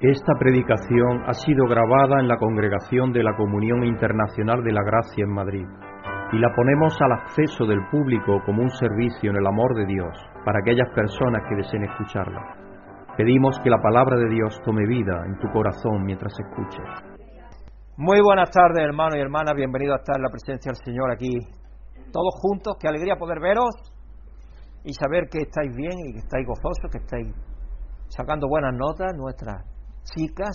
Esta predicación ha sido grabada en la congregación de la Comunión Internacional de la Gracia en Madrid y la ponemos al acceso del público como un servicio en el amor de Dios para aquellas personas que deseen escucharla. Pedimos que la palabra de Dios tome vida en tu corazón mientras escuches. Muy buenas tardes, hermanos y hermanas. Bienvenidos a estar en la presencia del Señor aquí, todos juntos. Qué alegría poder veros y saber que estáis bien y que estáis gozosos, que estáis sacando buenas notas, nuestras chicas.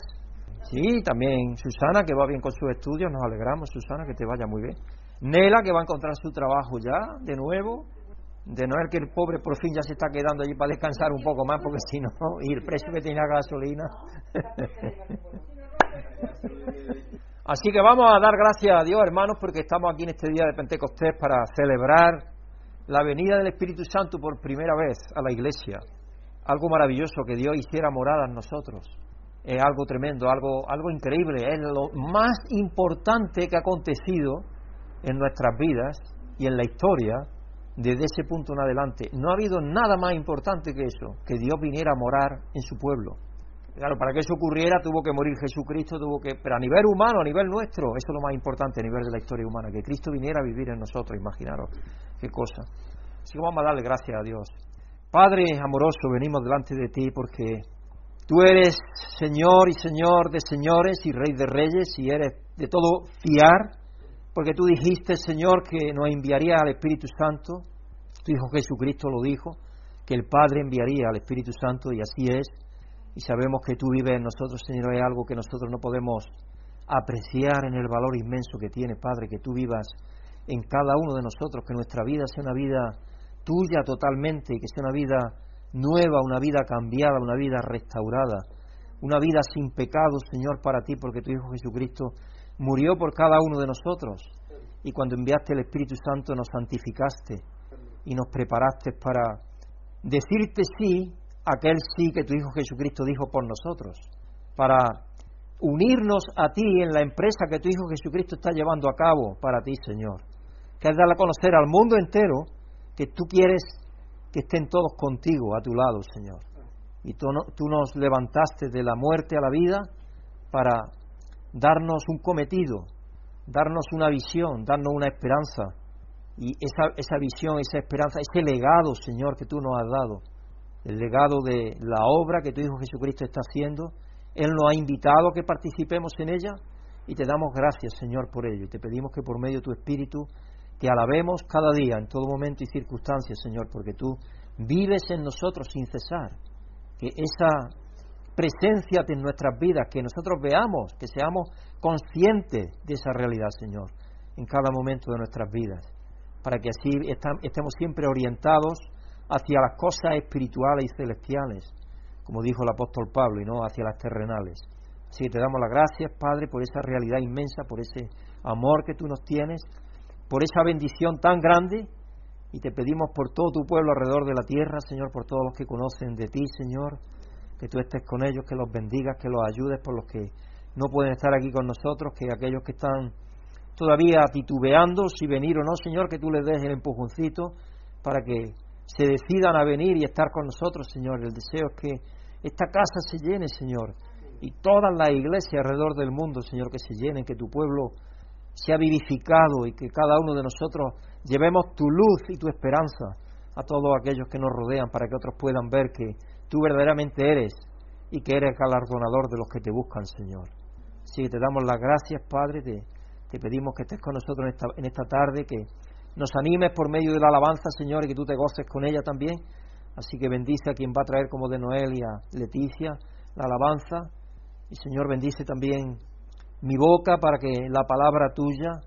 Sí, también Susana, que va bien con sus estudios, nos alegramos, Susana, que te vaya muy bien. Nela, que va a encontrar su trabajo ya, de nuevo. De no es que el pobre por fin ya se está quedando allí para descansar un poco más, porque si no, y el precio que tiene la gasolina. Así que vamos a dar gracias a Dios, hermanos, porque estamos aquí en este día de Pentecostés para celebrar la venida del Espíritu Santo por primera vez a la iglesia. Algo maravilloso que Dios hiciera morada en nosotros es algo tremendo, algo, algo increíble, es lo más importante que ha acontecido en nuestras vidas y en la historia desde ese punto en adelante. No ha habido nada más importante que eso, que Dios viniera a morar en su pueblo. Claro, para que eso ocurriera tuvo que morir Jesucristo, tuvo que, pero a nivel humano, a nivel nuestro, eso es lo más importante a nivel de la historia humana, que Cristo viniera a vivir en nosotros, imaginaros qué cosa. Así que vamos a darle gracias a Dios. Padre amoroso, venimos delante de ti porque Tú eres Señor y Señor de señores y Rey de reyes y eres de todo fiar, porque tú dijiste, Señor, que nos enviaría al Espíritu Santo. Tu Hijo Jesucristo lo dijo, que el Padre enviaría al Espíritu Santo y así es. Y sabemos que tú vives en nosotros, Señor, es algo que nosotros no podemos apreciar en el valor inmenso que tiene, Padre, que tú vivas en cada uno de nosotros, que nuestra vida sea una vida tuya totalmente y que sea una vida nueva, una vida cambiada, una vida restaurada, una vida sin pecado, Señor, para ti, porque tu Hijo Jesucristo murió por cada uno de nosotros. Y cuando enviaste el Espíritu Santo nos santificaste y nos preparaste para decirte sí, aquel sí que tu Hijo Jesucristo dijo por nosotros, para unirnos a ti en la empresa que tu Hijo Jesucristo está llevando a cabo para ti, Señor, que es dar a conocer al mundo entero que tú quieres que estén todos contigo, a tu lado, Señor. Y tú, nos levantaste de la muerte a la vida para darnos un cometido, darnos una visión, darnos una esperanza. Y esa, esa visión, esa esperanza, ese legado, Señor, que tú nos has dado, el legado de la obra que tu Hijo Jesucristo está haciendo, Él nos ha invitado a que participemos en ella y te damos gracias, Señor, por ello. Y te pedimos que por medio de tu Espíritu te alabemos cada día, en todo momento y circunstancia, Señor, porque tú vives en nosotros sin cesar. Que esa presencia en nuestras vidas, que nosotros veamos, que seamos conscientes de esa realidad, Señor, en cada momento de nuestras vidas, para que así estemos siempre orientados hacia las cosas espirituales y celestiales, como dijo el apóstol Pablo, y no hacia las terrenales. Así que te damos las gracias, Padre, por esa realidad inmensa, por ese amor que tú nos tienes por esa bendición tan grande y te pedimos por todo tu pueblo alrededor de la tierra, Señor, por todos los que conocen de ti, Señor, que tú estés con ellos, que los bendigas, que los ayudes por los que no pueden estar aquí con nosotros, que aquellos que están todavía titubeando si venir o no, Señor, que tú les des el empujoncito para que se decidan a venir y estar con nosotros, Señor. El deseo es que esta casa se llene, Señor, y todas las iglesias alrededor del mundo, Señor, que se llenen, que tu pueblo sea vivificado y que cada uno de nosotros llevemos tu luz y tu esperanza a todos aquellos que nos rodean para que otros puedan ver que tú verdaderamente eres y que eres galardonador de los que te buscan, Señor. Así que te damos las gracias, Padre, te, te pedimos que estés con nosotros en esta, en esta tarde, que nos animes por medio de la alabanza, Señor, y que tú te goces con ella también. Así que bendice a quien va a traer como de Noel y a Leticia la alabanza. Y Señor, bendice también mi boca para que la palabra tuya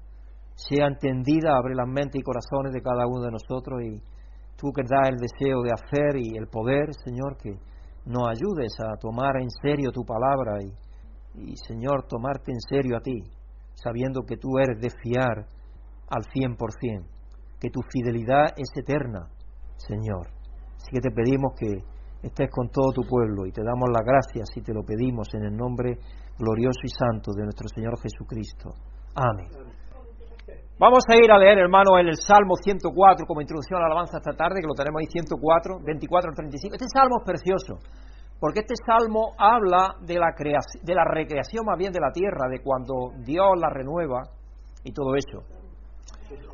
sea entendida, abre las mentes y corazones de cada uno de nosotros y tú que das el deseo de hacer y el poder, Señor, que nos ayudes a tomar en serio tu palabra y, y Señor, tomarte en serio a ti, sabiendo que tú eres de fiar al cien por cien, que tu fidelidad es eterna, Señor. Así que te pedimos que estés con todo tu pueblo y te damos las gracias y te lo pedimos en el nombre glorioso y santo de nuestro Señor Jesucristo. Amén. Vamos a ir a leer, hermano, el Salmo 104 como introducción a la alabanza esta tarde, que lo tenemos ahí 104, 24 al 35. Este salmo es precioso, Porque este salmo habla de la, de la recreación más bien de la tierra, de cuando Dios la renueva y todo eso.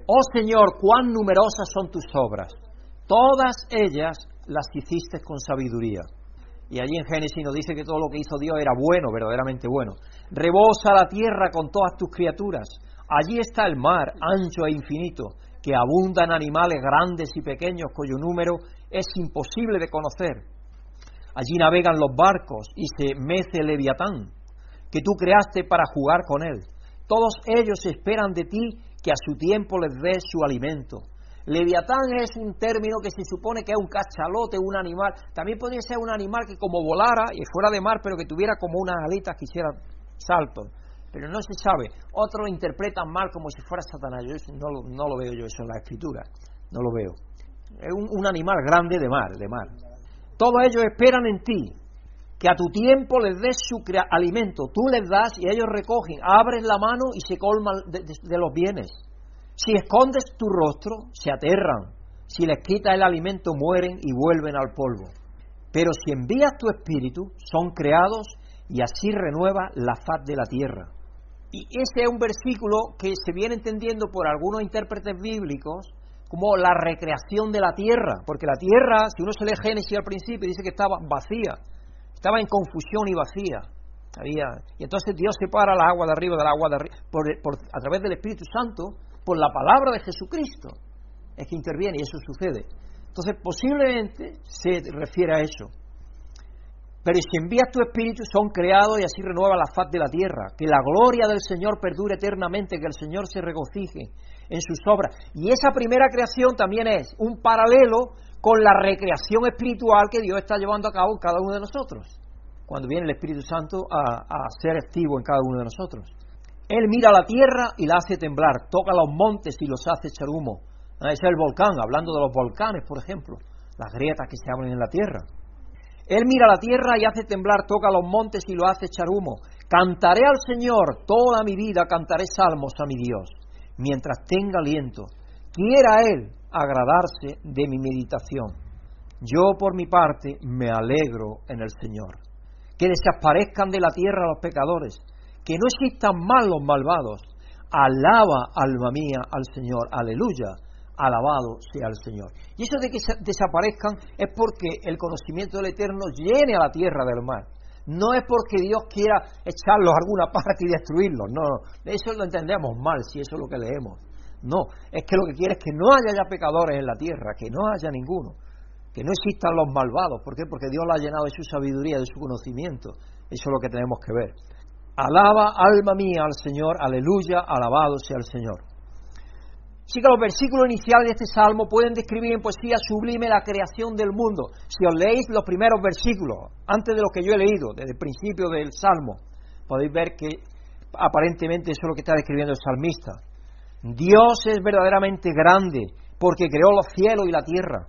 Oh Señor, cuán numerosas son tus obras. Todas ellas las hiciste con sabiduría. Y allí en Génesis nos dice que todo lo que hizo Dios era bueno, verdaderamente bueno. Rebosa la tierra con todas tus criaturas. Allí está el mar, ancho e infinito, que abundan animales grandes y pequeños cuyo número es imposible de conocer. Allí navegan los barcos y se mece el leviatán, que tú creaste para jugar con él. Todos ellos esperan de ti que a su tiempo les des su alimento. Leviatán es un término que se supone que es un cachalote, un animal. También podría ser un animal que como volara y fuera de mar, pero que tuviera como unas alitas que hiciera saltos. Pero no se sabe. Otros lo interpretan mal como si fuera Satanás. Yo no, no lo veo yo eso en la escritura. No lo veo. Es un, un animal grande de mar, de mar. Todos ellos esperan en ti, que a tu tiempo les des su alimento. Tú les das y ellos recogen. Abres la mano y se colman de los bienes. Si escondes tu rostro, se aterran. Si les quitas el alimento, mueren y vuelven al polvo. Pero si envías tu espíritu, son creados y así renueva la faz de la tierra. Y ese es un versículo que se viene entendiendo por algunos intérpretes bíblicos como la recreación de la tierra, porque la tierra, si uno se lee Génesis al principio, dice que estaba vacía, estaba en confusión y vacía. Había, y entonces Dios separa la agua de arriba del agua de arriba, a través del Espíritu Santo, por la palabra de Jesucristo es que interviene y eso sucede. Entonces, posiblemente se refiere a eso. Pero si envías tu espíritu, son creados y así renueva la faz de la tierra. Que la gloria del Señor perdure eternamente, que el Señor se regocije en sus obras. Y esa primera creación también es un paralelo con la recreación espiritual que Dios está llevando a cabo en cada uno de nosotros. Cuando viene el Espíritu Santo a, a ser activo en cada uno de nosotros. Él mira la tierra y la hace temblar, toca los montes y los hace echar humo. Ah, es el volcán, hablando de los volcanes, por ejemplo, las grietas que se abren en la tierra. Él mira la tierra y hace temblar, toca los montes y lo hace echar humo. Cantaré al Señor toda mi vida, cantaré salmos a mi Dios, mientras tenga aliento. Quiera Él agradarse de mi meditación. Yo, por mi parte, me alegro en el Señor. Que desaparezcan de la tierra los pecadores que no existan más los malvados. Alaba, alma mía, al Señor, aleluya, alabado sea el Señor. Y eso de que desaparezcan es porque el conocimiento del Eterno llene a la tierra del mar. No es porque Dios quiera echarlos a alguna parte y destruirlos, no, eso lo entendemos mal si eso es lo que leemos. No, es que lo que quiere es que no haya ya pecadores en la tierra, que no haya ninguno, que no existan los malvados. ¿Por qué? Porque Dios lo ha llenado de su sabiduría, de su conocimiento. Eso es lo que tenemos que ver. Alaba alma mía al Señor, aleluya, alabado sea el Señor. Así que los versículos iniciales de este salmo pueden describir en poesía sublime la creación del mundo. Si os leéis los primeros versículos, antes de lo que yo he leído, desde el principio del salmo, podéis ver que aparentemente eso es lo que está describiendo el salmista. Dios es verdaderamente grande porque creó los cielos y la tierra.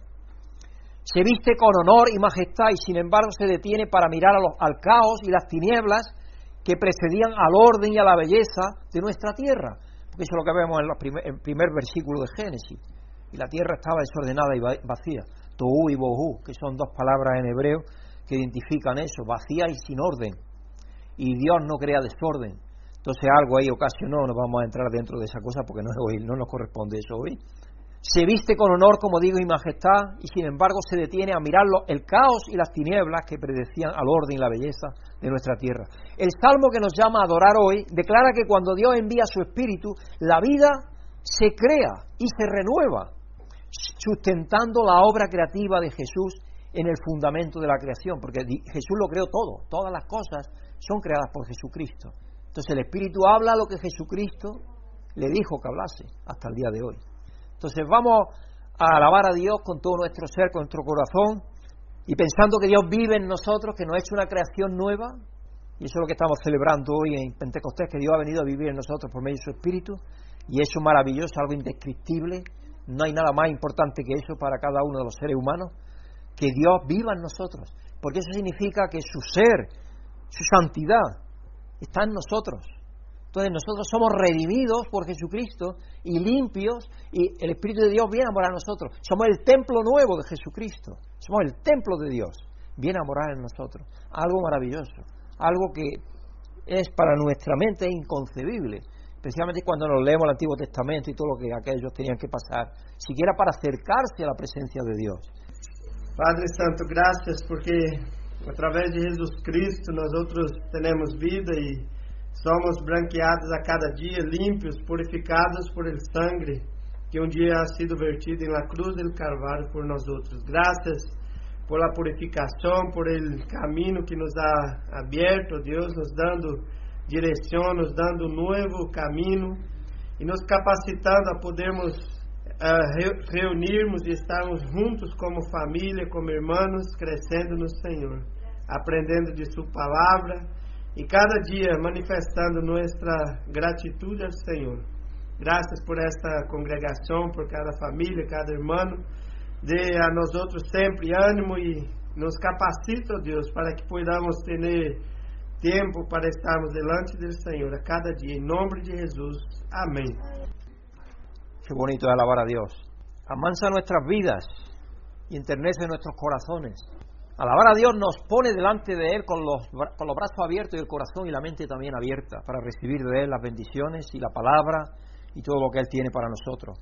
Se viste con honor y majestad y sin embargo se detiene para mirar al caos y las tinieblas que precedían al orden y a la belleza de nuestra tierra. Porque eso es lo que vemos en el primer, versículo de Génesis. Y la tierra estaba desordenada y vacía. Tohu y Bohu, que son dos palabras en hebreo que identifican eso, vacía y sin orden. Y Dios no crea desorden. Entonces algo ahí ocasionó, no vamos a entrar dentro de esa cosa porque no, no nos corresponde eso hoy se viste con honor, como digo, y majestad, y sin embargo se detiene a mirarlo el caos y las tinieblas que predecían al orden y la belleza de nuestra tierra. El salmo que nos llama a adorar hoy declara que cuando Dios envía su espíritu, la vida se crea y se renueva, sustentando la obra creativa de Jesús en el fundamento de la creación, porque Jesús lo creó todo, todas las cosas son creadas por Jesucristo. Entonces el Espíritu habla lo que Jesucristo le dijo que hablase hasta el día de hoy. Entonces vamos a alabar a Dios con todo nuestro ser, con nuestro corazón, y pensando que Dios vive en nosotros, que nos ha hecho una creación nueva, y eso es lo que estamos celebrando hoy en Pentecostés, que Dios ha venido a vivir en nosotros por medio de su Espíritu, y eso es maravilloso, algo indescriptible, no hay nada más importante que eso para cada uno de los seres humanos, que Dios viva en nosotros, porque eso significa que su ser, su santidad, está en nosotros. Entonces nosotros somos redimidos por Jesucristo y limpios y el Espíritu de Dios viene para nosotros. Somos el templo nuevo de Jesucristo. Somos el templo de Dios. viene a morar en nosotros. Algo maravilloso, algo que es para nuestra mente inconcebible, especialmente cuando nos leemos el Antiguo Testamento y todo lo que aquellos tenían que pasar, siquiera para acercarse a la presencia de Dios. Padre Santo, gracias porque a través de Jesus Cristo nós outros temos vida e somos branqueados a cada dia, limpios, purificados por el sangue que um dia ha sido vertido na cruz del Calvário por nós outros. Graças por la purificação, por el caminho que nos ha aberto, Deus, nos dando direção, nos dando um novo caminho e nos capacitando a podermos uh, reunirmos e estarmos juntos como família, como irmãos, crescendo no Senhor, aprendendo de Sua palavra e cada dia manifestando nossa gratidão ao Senhor. Graças por esta congregação, por cada família, cada irmão. Dê a nós outros sempre ânimo e nos capacita, Deus, para que podamos ter tempo para estarmos delante do Senhor a cada dia. Em nome de Jesus. Amém. Qué bonito es alabar a Dios. Amansa nuestras vidas y enternece nuestros corazones. Alabar a Dios nos pone delante de Él con los, con los brazos abiertos y el corazón y la mente también abierta para recibir de Él las bendiciones y la palabra y todo lo que Él tiene para nosotros.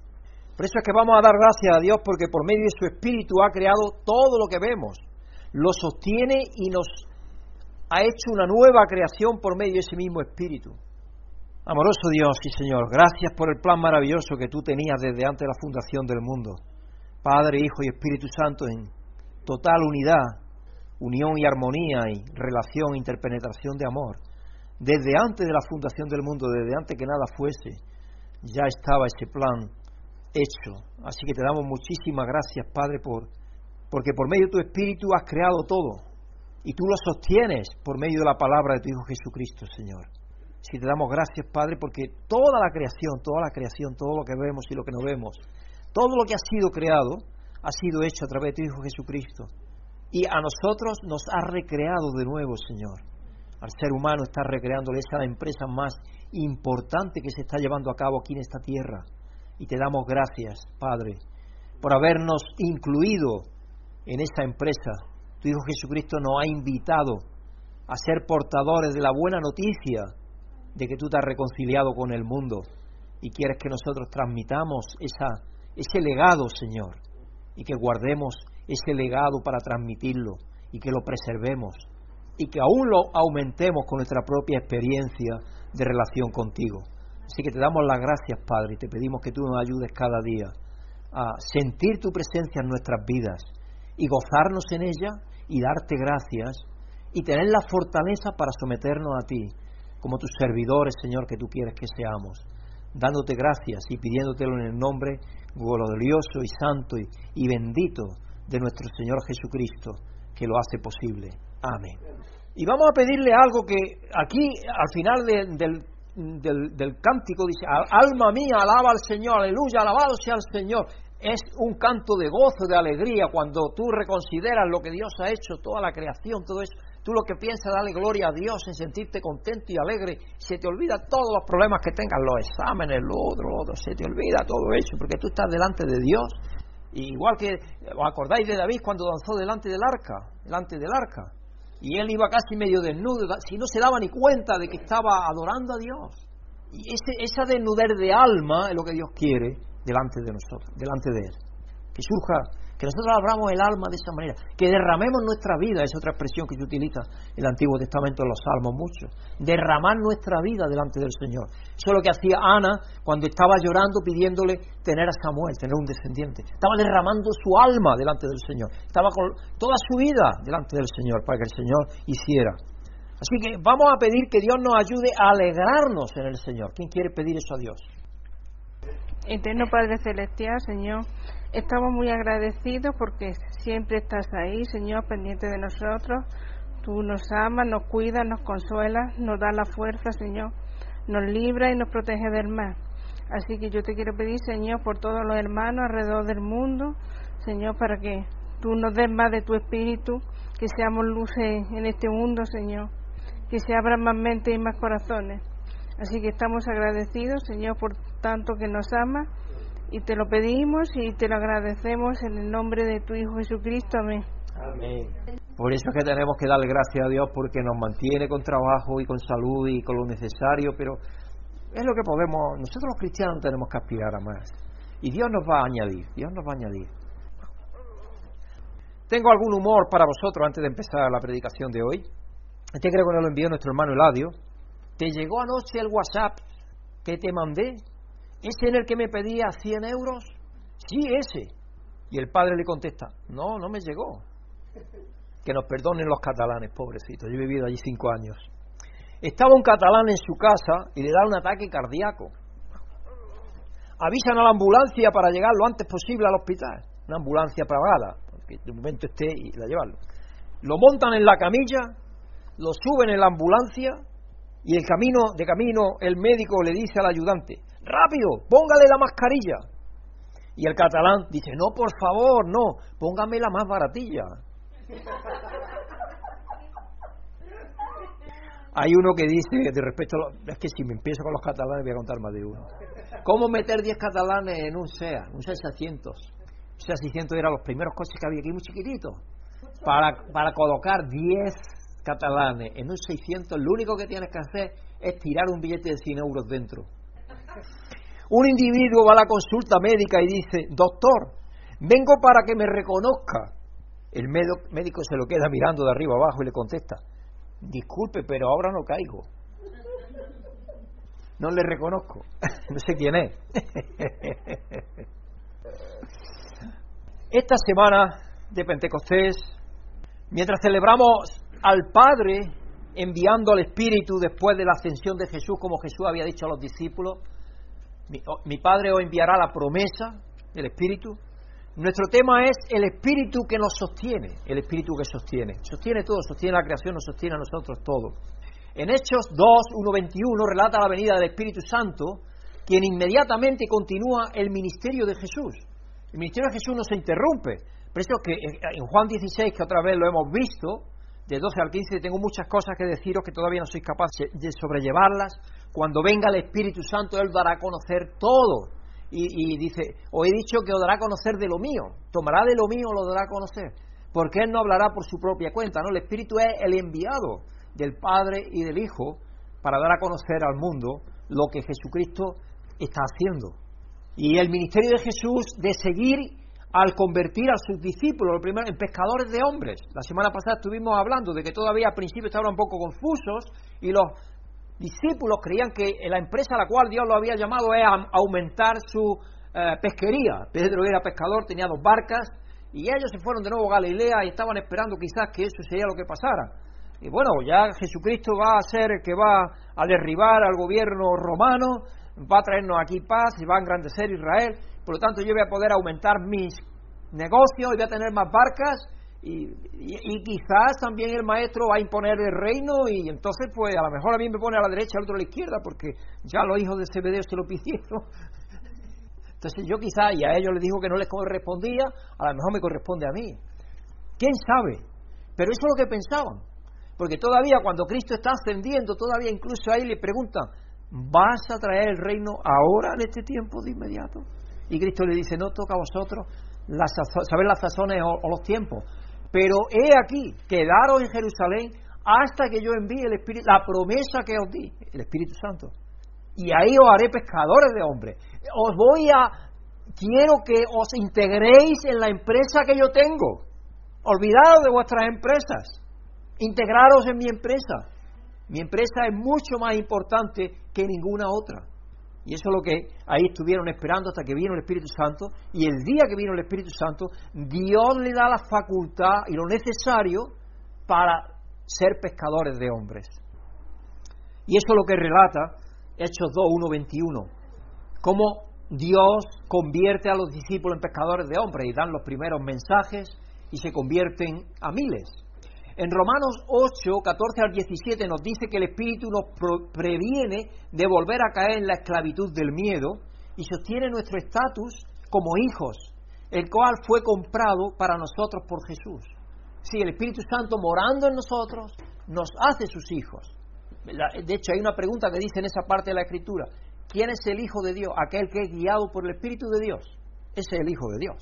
Por eso es que vamos a dar gracias a Dios porque por medio de su Espíritu ha creado todo lo que vemos, lo sostiene y nos ha hecho una nueva creación por medio de ese mismo Espíritu. Amoroso Dios y Señor, gracias por el plan maravilloso que tú tenías desde antes de la fundación del mundo. Padre, Hijo y Espíritu Santo en total unidad, unión y armonía y relación, interpenetración de amor. Desde antes de la fundación del mundo, desde antes que nada fuese, ya estaba ese plan hecho. Así que te damos muchísimas gracias, Padre, por, porque por medio de tu Espíritu has creado todo y tú lo sostienes por medio de la palabra de tu Hijo Jesucristo, Señor. Que te damos gracias, Padre, porque toda la creación, toda la creación, todo lo que vemos y lo que no vemos, todo lo que ha sido creado, ha sido hecho a través de tu Hijo Jesucristo. Y a nosotros nos ha recreado de nuevo, Señor. Al ser humano está recreándole esa empresa más importante que se está llevando a cabo aquí en esta tierra. Y te damos gracias, Padre, por habernos incluido en esta empresa. Tu Hijo Jesucristo nos ha invitado a ser portadores de la buena noticia de que tú te has reconciliado con el mundo y quieres que nosotros transmitamos esa, ese legado, Señor, y que guardemos ese legado para transmitirlo y que lo preservemos y que aún lo aumentemos con nuestra propia experiencia de relación contigo. Así que te damos las gracias, Padre, y te pedimos que tú nos ayudes cada día a sentir tu presencia en nuestras vidas y gozarnos en ella y darte gracias y tener la fortaleza para someternos a ti como tus servidores, Señor, que tú quieres que seamos, dándote gracias y pidiéndotelo en el nombre glorioso y santo y, bendito de nuestro Señor Jesucristo, que lo hace posible. Amén. Y vamos a pedirle algo que aquí, al final del, del, cántico, dice, alma mía, alaba al Señor, aleluya, alabado sea el Señor. Es un canto de gozo, de alegría, cuando tú reconsideras lo que Dios ha hecho, toda la creación, todo eso. Tú lo que piensas, darle gloria a Dios, en sentirte contento y alegre, se te olvida todos los problemas que tengas, los exámenes, lo otro, lo otro, se te olvida todo eso, porque tú estás delante de Dios. Igual que, ¿os acordáis de David cuando danzó delante del arca? Delante del arca y él iba casi medio desnudo, si no se daba ni cuenta de que estaba adorando a Dios. Y esa desnudez de alma es lo que Dios quiere delante de nosotros, delante de Él. Que surja que nosotros abramos el alma de esa manera, que derramemos nuestra vida, es otra expresión que se utiliza en el Antiguo Testamento en los Salmos mucho, derramar nuestra vida delante del Señor. Eso es lo que hacía Ana cuando estaba llorando pidiéndole tener a Samuel, tener un descendiente. Estaba derramando su alma delante del Señor, estaba con toda su vida delante del Señor para que el Señor hiciera. Así que vamos a pedir que Dios nos ayude a alegrarnos en el Señor. ¿Quién quiere pedir eso a Dios? Eterno Padre Celestial, Señor, estamos muy agradecidos porque siempre estás ahí, Señor, pendiente de nosotros. Tú nos amas, nos cuidas, nos consuelas, nos da la fuerza, Señor, nos libra y nos protege del mal. Así que yo te quiero pedir, Señor, por todos los hermanos alrededor del mundo, Señor, para que tú nos des más de tu espíritu, que seamos luces en este mundo, Señor, que se abran más mentes y más corazones. Así que estamos agradecidos, Señor, por tanto que nos ama y te lo pedimos y te lo agradecemos en el nombre de tu Hijo Jesucristo. Amén. Amén. Por eso es que tenemos que darle gracias a Dios porque nos mantiene con trabajo y con salud y con lo necesario, pero es lo que podemos, nosotros los cristianos tenemos que aspirar a más. Y Dios nos va a añadir, Dios nos va a añadir. Tengo algún humor para vosotros antes de empezar la predicación de hoy. Este creo que nos lo envió nuestro hermano Eladio. ¿Te llegó anoche el WhatsApp que te mandé? ¿Ese en el que me pedía 100 euros? Sí, ese. Y el padre le contesta, no, no me llegó. Que nos perdonen los catalanes, pobrecitos. Yo he vivido allí cinco años. Estaba un catalán en su casa y le da un ataque cardíaco. Avisan a la ambulancia para llegar lo antes posible al hospital. Una ambulancia pagada, que de momento esté y la llevan. Lo montan en la camilla, lo suben en la ambulancia y el camino de camino el médico le dice al ayudante, rápido, póngale la mascarilla. Y el catalán dice, no, por favor, no, póngame la más baratilla. Hay uno que dice, de respecto a es que si me empiezo con los catalanes voy a contar más de uno. ¿Cómo meter 10 catalanes en un SEA, un SEA 600? Un SEA 600 eran los primeros coches que había aquí, muy chiquititos. Para, para colocar 10 catalanes en un 600, lo único que tienes que hacer es tirar un billete de 100 euros dentro. Un individuo va a la consulta médica y dice, doctor, vengo para que me reconozca. El médico se lo queda mirando de arriba abajo y le contesta, disculpe, pero ahora no caigo. No le reconozco, no sé quién es. Esta semana de Pentecostés, mientras celebramos al Padre enviando al Espíritu después de la ascensión de Jesús, como Jesús había dicho a los discípulos, mi, Padre os enviará la promesa del Espíritu. Nuestro tema es el Espíritu que nos sostiene, el Espíritu que sostiene. Sostiene todo, sostiene la creación, nos sostiene a nosotros todo. En Hechos 2, 1, 21 relata la venida del Espíritu Santo, quien inmediatamente continúa el ministerio de Jesús. El ministerio de Jesús no se interrumpe. Por eso que en Juan 16, que otra vez lo hemos visto, de 12 al 15, tengo muchas cosas que deciros que todavía no soy capaz de sobrellevarlas. Cuando venga el Espíritu Santo, Él dará a conocer todo. Y, dice, os he dicho que os dará a conocer de lo mío. Tomará de lo mío, lo dará a conocer. Porque Él no hablará por su propia cuenta. ¿no? El Espíritu es el enviado del Padre y del Hijo para dar a conocer al mundo lo que Jesucristo está haciendo. Y el ministerio de Jesús de seguir al convertir a sus discípulos, primero, en pescadores de hombres. La semana pasada estuvimos hablando de que todavía al principio estaban un poco confusos y los discípulos creían que la empresa a la cual Dios lo había llamado es aumentar su eh, pesquería. Pedro era pescador, tenía dos barcas y ellos se fueron de nuevo a Galilea y estaban esperando quizás que eso sería lo que pasara. Y bueno, ya Jesucristo va a ser el que va a derribar al gobierno romano, va a traernos aquí paz y va a engrandecer Israel por lo tanto yo voy a poder aumentar mis negocios y voy a tener más barcas y, quizás también el maestro va a imponer el reino y entonces pues a lo mejor a mí me pone a la derecha, al otro a la izquierda porque ya los hijos de Zebedeo se lo pidieron. Entonces yo quizás, y a ellos les dijo que no les correspondía, a lo mejor me corresponde a mí. ¿Quién sabe? Pero eso es lo que pensaban. Porque todavía cuando Cristo está ascendiendo, todavía incluso ahí le preguntan, ¿vas a traer el reino ahora en este tiempo de inmediato? Y Cristo le dice, no toca a vosotros saber las sazones o, los tiempos. Pero he aquí, quedaros en Jerusalén hasta que yo envíe el Espíritu, la promesa que os di, el Espíritu Santo. Y ahí os haré pescadores de hombres. Os voy a, quiero que os integréis en la empresa que yo tengo. Olvidados de vuestras empresas. Integraros en mi empresa. Mi empresa es mucho más importante que ninguna otra. Y eso es lo que ahí estuvieron esperando hasta que vino el Espíritu Santo. Y el día que vino el Espíritu Santo, Dios le da la facultad y lo necesario para ser pescadores de hombres. Y eso es lo que relata Hechos 2, 1, 21. Cómo Dios convierte a los discípulos en pescadores de hombres y dan los primeros mensajes y se convierten a miles. En Romanos 8, 14 al 17 nos dice que el Espíritu nos previene de volver a caer en la esclavitud del miedo y sostiene nuestro estatus como hijos, el cual fue comprado para nosotros por Jesús. Sí, el Espíritu Santo morando en nosotros nos hace sus hijos. De hecho, hay una pregunta que dice en esa parte de la Escritura, ¿quién es el Hijo de Dios? Aquel que es guiado por el Espíritu de Dios. Ese es el Hijo de Dios.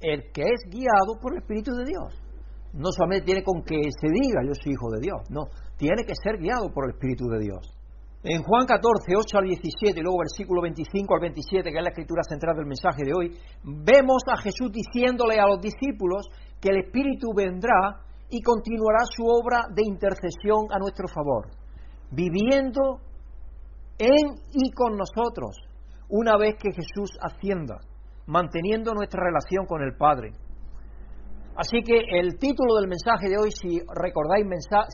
El que es guiado por el Espíritu de Dios. No solamente tiene con que se diga yo soy hijo de Dios, no, tiene que ser guiado por el Espíritu de Dios. En Juan 14, 8 al 17 y luego versículo 25 al 27, que es la escritura central del mensaje de hoy, vemos a Jesús diciéndole a los discípulos que el Espíritu vendrá y continuará su obra de intercesión a nuestro favor, viviendo en y con nosotros, una vez que Jesús ascienda, manteniendo nuestra relación con el Padre. Así que el título del mensaje de hoy, si recordáis,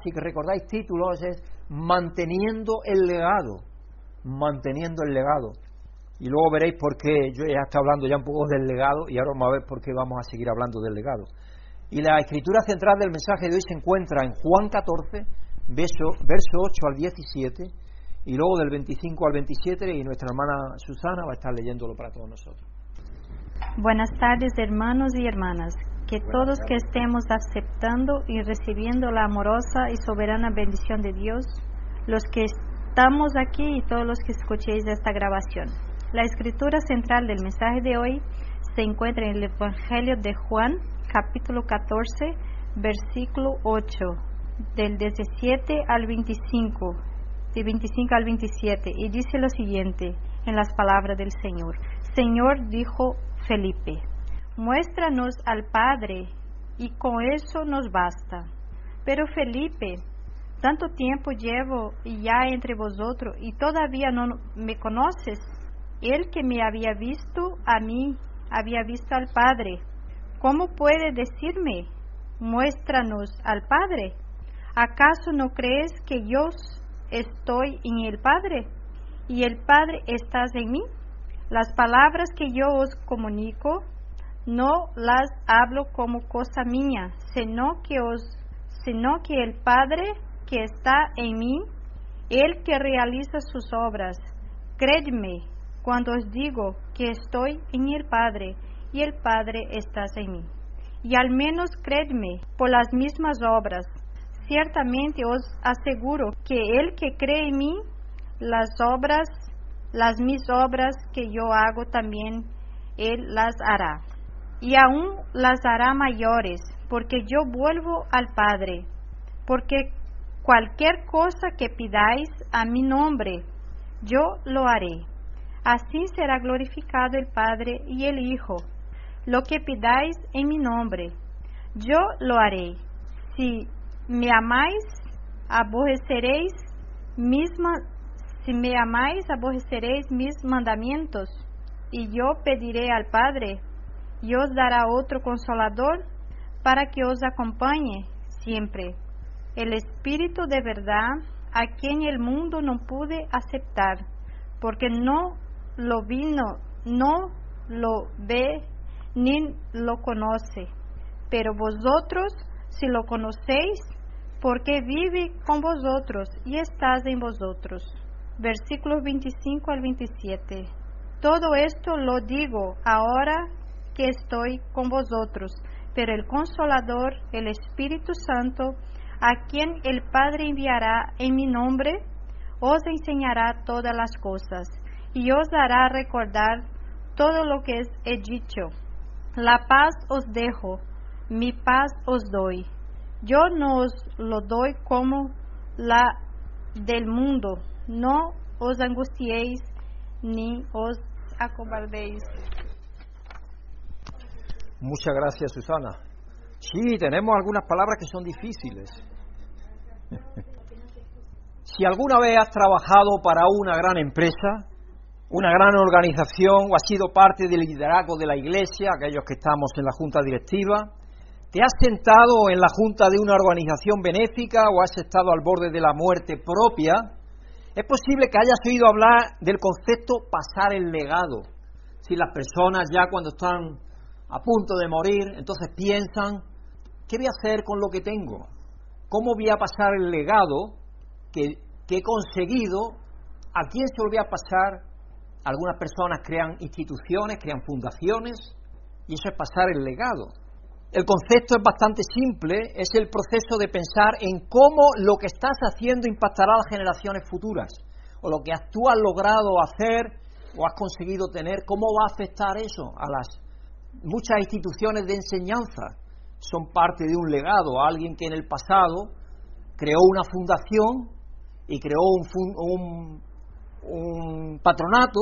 si recordáis títulos, es Manteniendo el legado. Manteniendo el legado. Y luego veréis por qué, yo ya estoy hablando ya un poco del legado y ahora vamos a ver por qué vamos a seguir hablando del legado. Y la escritura central del mensaje de hoy se encuentra en Juan 14, verso, verso 8 al 17, y luego del 25 al 27, y nuestra hermana Susana va a estar leyéndolo para todos nosotros. Buenas tardes, hermanos y hermanas. Que todos que estemos aceptando y recibiendo la amorosa y soberana bendición de Dios, los que estamos aquí y todos los que escuchéis esta grabación. La escritura central del mensaje de hoy se encuentra en el Evangelio de Juan, capítulo 14, versículo 8, del 17 al 25, de 25 al 27, y dice lo siguiente en las palabras del Señor. Señor, dijo Felipe, muéstranos al Padre, y con eso nos basta. Pero Felipe, tanto tiempo llevo ya entre vosotros y todavía no me conoces. El que me había visto a mí, había visto al Padre. ¿Cómo puede decirme, muéstranos al Padre? ¿Acaso no crees que yo estoy en el Padre y el Padre estás en mí? Las palabras que yo os comunico no las hablo como cosa mía, sino que os sino que el Padre que está en mí, el que realiza sus obras. Créedme cuando os digo que estoy en el Padre y el Padre está en mí. Y al menos creedme por las mismas obras. Ciertamente os aseguro que el que cree en mí, las obras, las mis obras que yo hago también, él las hará. Y aún las hará mayores, porque yo vuelvo al Padre. Porque cualquier cosa que pidáis a mi nombre, yo lo haré. Así será glorificado el Padre y el Hijo lo que pidáis en mi nombre, yo lo haré. Si me amáis, aborreceréis mis si me amáis, aborreceréis mis mandamientos, y yo pediré al Padre, y os dará otro consolador para que os acompañe siempre, el Espíritu de verdad, a quien el mundo no pude aceptar, porque no lo vino, no lo ve ni lo conoce. Pero vosotros, si lo conocéis, porque vive con vosotros y estás en vosotros. Versículos 25 al 27. Todo esto lo digo ahora que estoy con vosotros, pero el consolador, el Espíritu Santo, a quien el Padre enviará en mi nombre, os enseñará todas las cosas y os dará recordar todo lo que he dicho. La paz os dejo, mi paz os doy. Yo no os lo doy como la del mundo. No os angustiéis ni os acobardéis. Muchas gracias, Susana. Sí, tenemos algunas palabras que son difíciles. si alguna vez has trabajado para una gran empresa, una gran organización o has sido parte del liderazgo de la iglesia, aquellos que estamos en la junta directiva, te has sentado en la junta de una organización benéfica o has estado al borde de la muerte propia, es posible que hayas oído hablar del concepto pasar el legado. Si las personas ya cuando están a punto de morir, entonces piensan, ¿qué voy a hacer con lo que tengo? ¿Cómo voy a pasar el legado que, que he conseguido? ¿A quién se lo voy a pasar? Algunas personas crean instituciones, crean fundaciones, y eso es pasar el legado. El concepto es bastante simple, es el proceso de pensar en cómo lo que estás haciendo impactará a las generaciones futuras, o lo que tú has logrado hacer o has conseguido tener, cómo va a afectar eso a las muchas instituciones de enseñanza son parte de un legado, alguien que en el pasado creó una fundación y creó un, un, patronato,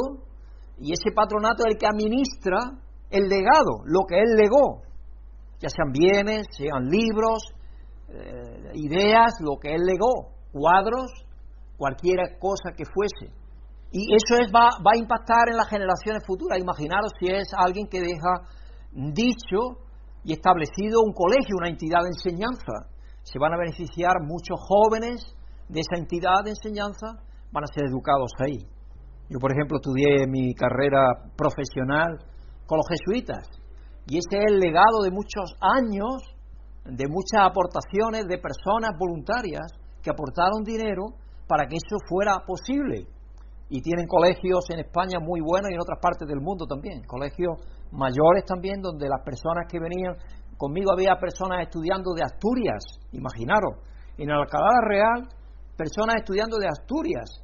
y ese patronato es el que administra el legado, lo que él legó, ya sean bienes, sean libros, eh, ideas, lo que él legó, cuadros, cualquier cosa que fuese. Y eso es, va, va a impactar en las generaciones futuras. Imaginaros si es alguien que deja dicho y establecido un colegio, una entidad de enseñanza. Se van a beneficiar muchos jóvenes de esa entidad de enseñanza, van a ser educados ahí. Yo, por ejemplo, estudié mi carrera profesional con los jesuitas y ese es el legado de muchos años, de muchas aportaciones de personas voluntarias que aportaron dinero para que eso fuera posible. Y tienen colegios en España muy buenos y en otras partes del mundo también, colegios mayores también, donde las personas que venían, conmigo había personas estudiando de Asturias, imaginaros, en Alcalá Real, personas estudiando de Asturias,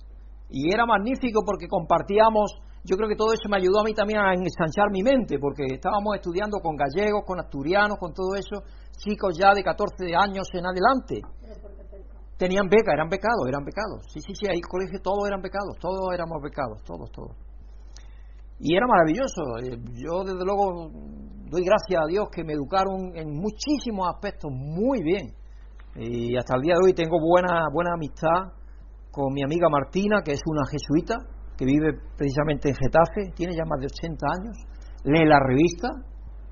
y era magnífico porque compartíamos, yo creo que todo eso me ayudó a mí también a ensanchar mi mente, porque estábamos estudiando con gallegos, con asturianos, con todo eso, chicos ya de 14 años en adelante. Tenían beca, eran becados, eran becados. Sí, sí, sí, ahí colegio todos eran becados, todos éramos becados, todos, todos. Y era maravilloso. Eh, yo, desde luego, doy gracias a Dios que me educaron en muchísimos aspectos muy bien. Y hasta el día de hoy tengo buena, buena amistad con mi amiga Martina, que es una jesuita, que vive precisamente en Getafe, tiene ya más de 80 años, lee la revista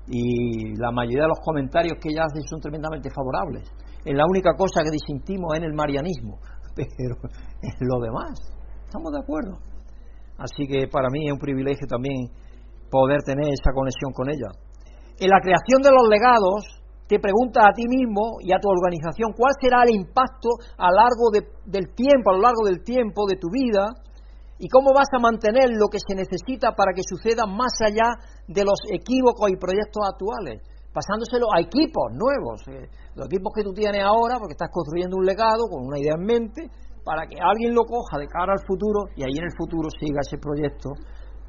y la mayoría de los comentarios que ella hace son tremendamente favorables. Es la única cosa que disintimos en el marianismo, pero en lo demás, estamos de acuerdo. Así que para mí es un privilegio también poder tener esa conexión con ella. En la creación de los legados, te preguntas a ti mismo y a tu organización cuál será el impacto a largo del tiempo, a lo largo del tiempo de tu vida, y cómo vas a mantener lo que se necesita para que suceda más allá de los equívocos y proyectos actuales, pasándoselo a equipos nuevos, eh, los equipos que tú tienes ahora, porque estás construyendo un legado con una idea en mente, para que alguien lo coja de cara al futuro y ahí en el futuro siga ese proyecto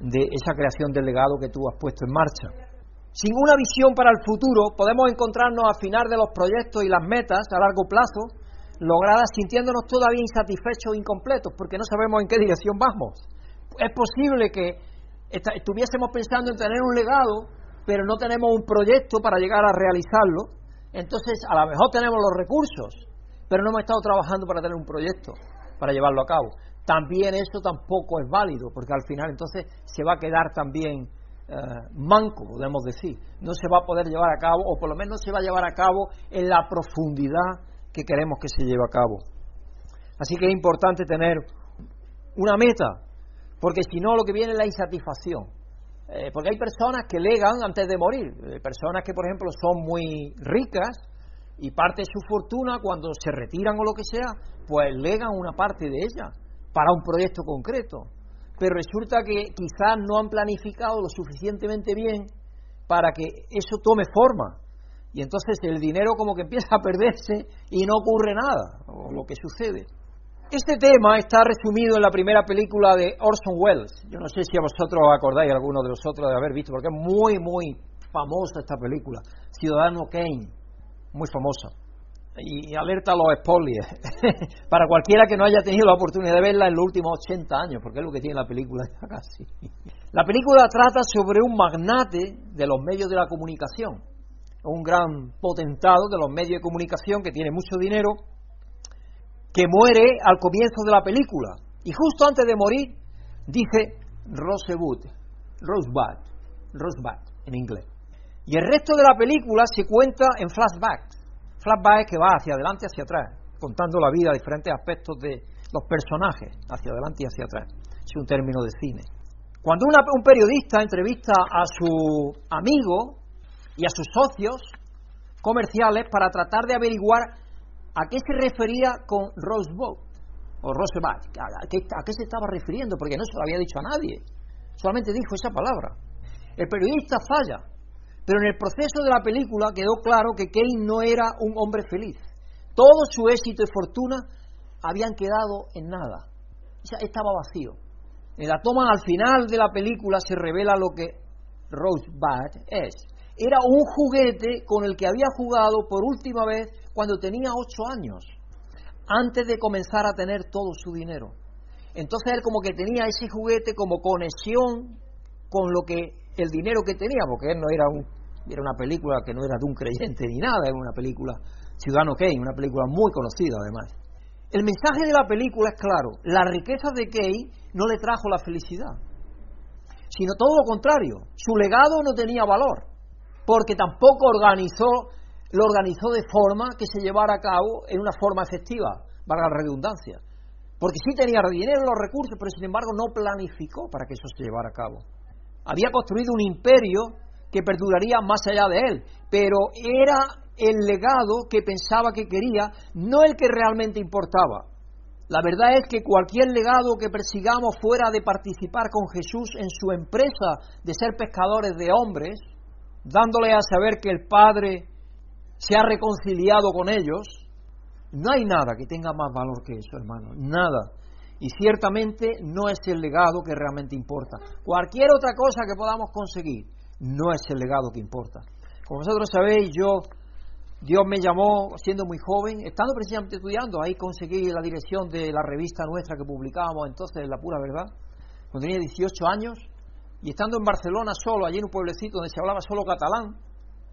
de esa creación del legado que tú has puesto en marcha. Sin una visión para el futuro, podemos encontrarnos al final de los proyectos y las metas a largo plazo logradas sintiéndonos todavía insatisfechos o incompletos porque no sabemos en qué dirección vamos. Es posible que estuviésemos pensando en tener un legado, pero no tenemos un proyecto para llegar a realizarlo. Entonces, a lo mejor tenemos los recursos, pero no hemos estado trabajando para tener un proyecto, para llevarlo a cabo. También eso tampoco es válido, porque al final entonces se va a quedar también eh, manco, podemos decir. No se va a poder llevar a cabo, o por lo menos no se va a llevar a cabo en la profundidad que queremos que se lleve a cabo. Así que es importante tener una meta, porque si no lo que viene es la insatisfacción. Eh, porque hay personas que legan antes de morir, eh, personas que por ejemplo son muy ricas y parte de su fortuna cuando se retiran o lo que sea, pues legan una parte de ella para un proyecto concreto. Pero resulta que quizás no han planificado lo suficientemente bien para que eso tome forma. Y entonces el dinero como que empieza a perderse y no ocurre nada, o lo que sucede. Este tema está resumido en la primera película de Orson Welles. Yo no sé si a vosotros os acordáis, alguno de vosotros de haber visto, porque es muy, muy famosa esta película. Ciudadano Kane muy famosa. Y alerta a los spoilers, para cualquiera que no haya tenido la oportunidad de verla en los últimos 80 años, porque es lo que tiene la película casi. La película trata sobre un magnate de los medios de la comunicación, un gran potentado de los medios de comunicación que tiene mucho dinero, que muere al comienzo de la película. Y justo antes de morir dice Rosebud, Rosebud, Rosebud en inglés. Y el resto de la película se cuenta en flashbacks. Flashback que va hacia adelante y hacia atrás, contando la vida, diferentes aspectos de los personajes, hacia adelante y hacia atrás. Es un término de cine. Cuando un periodista entrevista a su amigo y a sus socios comerciales para tratar de averiguar a qué se refería con Rosebud o Rosebud, a qué, a qué se estaba refiriendo, porque no se lo había dicho a nadie, solamente dijo esa palabra. El periodista falla pero en el proceso de la película quedó claro que Kane no era un hombre feliz. Todo su éxito y fortuna habían quedado en nada. Estaba vacío. En la toma al final de la película se revela lo que Rosebud es. era un juguete con el que había jugado por última vez cuando tenía ocho años, antes de comenzar a tener todo su dinero. Entonces él como que tenía ese juguete como conexión con lo que el dinero que tenía, porque él no era un era una película que no era de un creyente ni nada, era una película Ciudadano Kane, una película muy conocida además. El mensaje de la película es claro, la riqueza de Kane no le trajo la felicidad, sino todo lo contrario, su legado no tenía valor, porque tampoco organizó, lo organizó de forma que se llevara a cabo en una forma efectiva, valga la redundancia. Porque sí tenía dinero, los recursos, pero sin embargo no planificó para que eso se llevara a cabo. Había construido un imperio que perduraría más allá de él, pero era el legado que pensaba que quería, no el que realmente importaba. La verdad es que cualquier legado que persigamos fuera de participar con Jesús en su empresa de ser pescadores de hombres, dándole a saber que el Padre se ha reconciliado con ellos, no hay nada que tenga más valor que eso, hermano, nada. Y ciertamente no es el legado que realmente importa. Cualquier otra cosa que podamos conseguir no es el legado que importa. Como vosotros sabéis, yo, Dios me llamó siendo muy joven, estando precisamente estudiando, ahí conseguí la dirección de la revista nuestra que publicábamos entonces, La Pura Verdad, cuando tenía 18 años, y estando en Barcelona solo, allí en un pueblecito donde se hablaba solo catalán,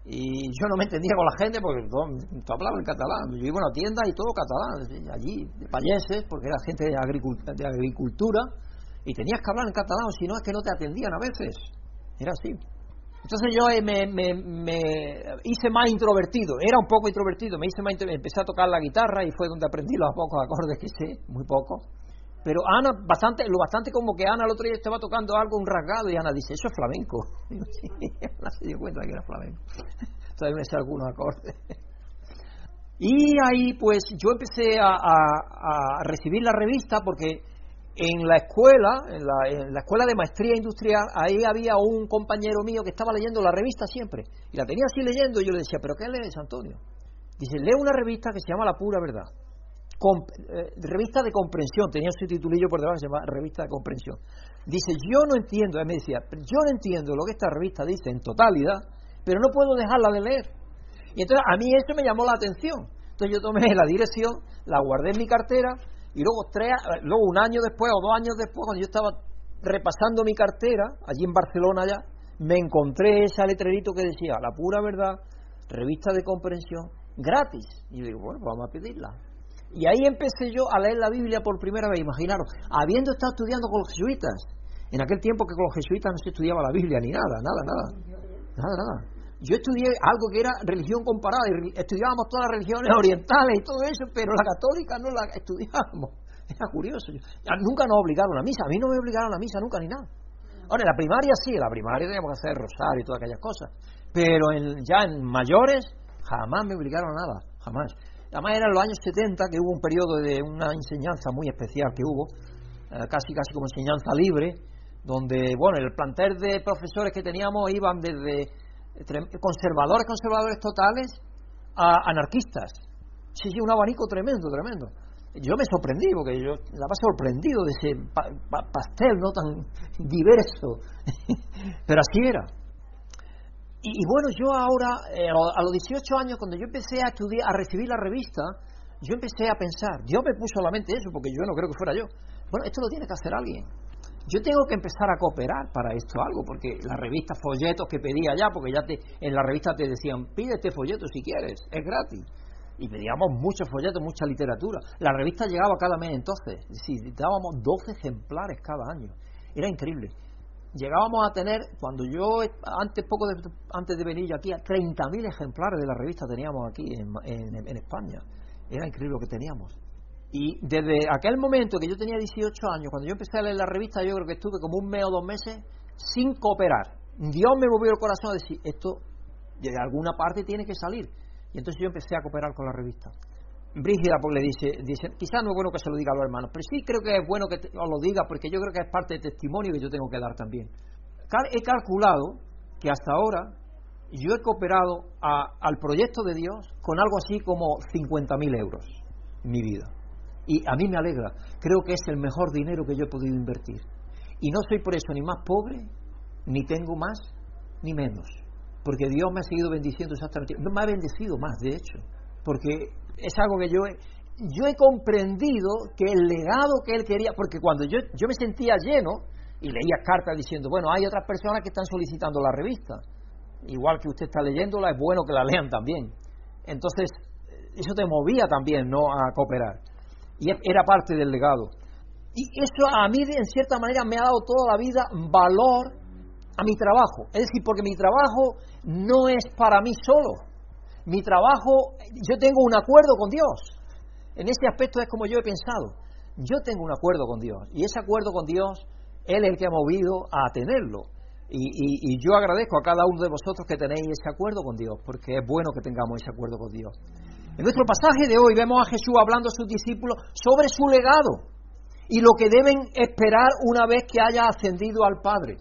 y yo no me entendía con la gente porque todo, hablaba en catalán. Yo iba a una tienda y todo catalán, allí, de payeses, porque era gente de, agricultura, y tenías que hablar en catalán, si no es que no te atendían a veces. Era así. Entonces yo eh, me, me, hice más introvertido, era un poco introvertido, me hice más empecé a tocar la guitarra y fue donde aprendí los pocos acordes que sé, muy poco. Pero Ana, bastante, lo bastante como que Ana el otro día estaba tocando algo, un rasgado, y Ana dice, eso es flamenco. Ana se dio cuenta que era flamenco. Entonces me sé algunos acordes. Y ahí pues yo empecé a, a recibir la revista porque en la escuela, en la, escuela de maestría industrial, ahí había un compañero mío que estaba leyendo la revista siempre. Y la tenía así leyendo y yo le decía, ¿pero qué lees, Antonio? Dice, lee una revista que se llama La Pura Verdad. Eh, revista de comprensión, tenía su titulillo por debajo, se llama Revista de Comprensión. Dice, yo no entiendo, él me decía, yo no entiendo lo que esta revista dice en totalidad, pero no puedo dejarla de leer. Y entonces a mí eso me llamó la atención. Entonces yo tomé la dirección, la guardé en mi cartera, y luego, tres, luego un año después o dos años después, cuando yo estaba repasando mi cartera, allí en Barcelona ya, me encontré ese letrerito que decía, la pura verdad, revista de comprensión, gratis. Y yo digo, bueno, pues vamos a pedirla. Y ahí empecé yo a leer la Biblia por primera vez, imaginaros, habiendo estado estudiando con los jesuitas, en aquel tiempo que con los jesuitas no se estudiaba la Biblia ni nada, nada, nada, nada, nada. Yo estudié algo que era religión comparada, y estudiábamos todas las religiones orientales y todo eso, pero la católica no la estudiábamos. Era curioso. Nunca nos obligaron a misa, a mí no me obligaron a misa nunca ni nada. Ahora, en la primaria sí, en la primaria teníamos que hacer rosario y todas aquellas cosas, pero ya en mayores jamás me obligaron a nada, jamás. Además eran los años 70 que hubo un periodo de una enseñanza muy especial que hubo, eh, casi casi como enseñanza libre, donde, bueno, el plantel de profesores que teníamos iban desde conservadores, conservadores totales, a anarquistas. Sí, sí, un abanico tremendo, tremendo. Yo me sorprendí, porque yo estaba sorprendido de ese pastel no tan diverso. Pero así era. Y, bueno, yo ahora, eh, a los 18 años, cuando yo empecé a estudiar, a recibir la revista, yo empecé a pensar, Dios me puso a eso, porque yo no creo que fuera yo. Bueno, esto lo tiene que hacer alguien yo tengo que empezar a cooperar para esto algo, porque las revistas folletos que pedía ya, porque ya te, en la revista te decían, pide este folleto si quieres, es gratis. Y pedíamos muchos folletos, mucha literatura. La revista llegaba cada mes entonces, si dábamos 12 ejemplares cada año. Era increíble. Llegábamos a tener, cuando yo, antes poco de, antes de venir yo aquí, 30.000 ejemplares de la revista teníamos aquí en, en España. Era increíble lo que teníamos. Y desde aquel momento que yo tenía 18 años, cuando yo empecé a leer la revista, yo creo que estuve como un mes o dos meses sin cooperar. Dios me movió el corazón a decir, esto de alguna parte tiene que salir. Y entonces yo empecé a cooperar con la revista. Brígida pues le dice, dice, quizás no es bueno que se lo diga a los hermanos, pero sí creo que es bueno que os lo diga porque yo creo que es parte del testimonio que yo tengo que dar también. He calculado que hasta ahora yo he cooperado al proyecto de Dios con algo así como 50.000 euros en mi vida. Y a mí me alegra. Creo que es el mejor dinero que yo he podido invertir. Y no soy por eso ni más pobre, ni tengo más, ni menos. porque Dios me ha seguido bendiciendo exactamente, me ha bendecido más, de hecho, porque es algo que yo he, yo he comprendido que el legado que él quería, porque cuando yo, yo me sentía lleno y leía cartas diciendo, bueno, hay otras personas que están solicitando la revista, igual que usted está leyéndola, es bueno que la lean también. Entonces, eso te movía también, ¿no?, a cooperar. Y era parte del legado. Y eso a mí, en cierta manera, me ha dado toda la vida valor a mi trabajo. Es decir, porque mi trabajo no es para mí solo. Mi trabajo, yo tengo un acuerdo con Dios. En ese aspecto es como yo he pensado. Yo tengo un acuerdo con Dios y ese acuerdo con Dios, Él es el que ha movido a tenerlo. Y, yo agradezco a cada uno de vosotros que tenéis ese acuerdo con Dios, porque es bueno que tengamos ese acuerdo con Dios. En nuestro pasaje de hoy vemos a Jesús hablando a sus discípulos sobre su legado y lo que deben esperar una vez que haya ascendido al Padre.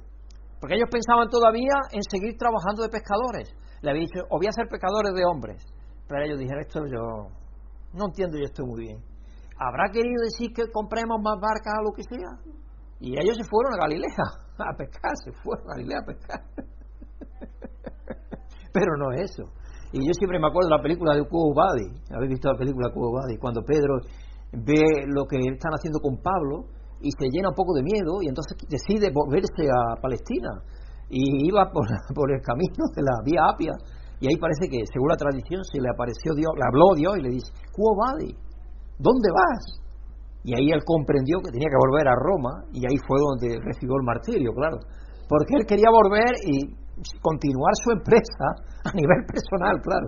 Porque ellos pensaban todavía en seguir trabajando de pescadores. Le había dicho, o voy a ser pescadores de hombres. Pero ellos dijeron, esto yo no entiendo yo esto muy bien. ¿Habrá querido decir que compremos más barcas o lo que sea? Y ellos se fueron a Galilea a pescar, se fueron a Galilea a pescar. Pero no es eso. Y yo siempre me acuerdo de la película de Cubo Badi. ¿Habéis visto la película Cubo Badi? Cuando Pedro ve lo que están haciendo con Pablo y se llena un poco de miedo y entonces decide volverse a Palestina. Y iba por, por el camino de la vía Apia y ahí parece que, según la tradición, se le apareció Dios, le habló Dios y le dice, ¿Cuo vadi? ¿Dónde vas? Y ahí él comprendió que tenía que volver a Roma y ahí fue donde recibió el martirio, claro. Porque él quería volver y continuar su empresa a nivel personal, claro.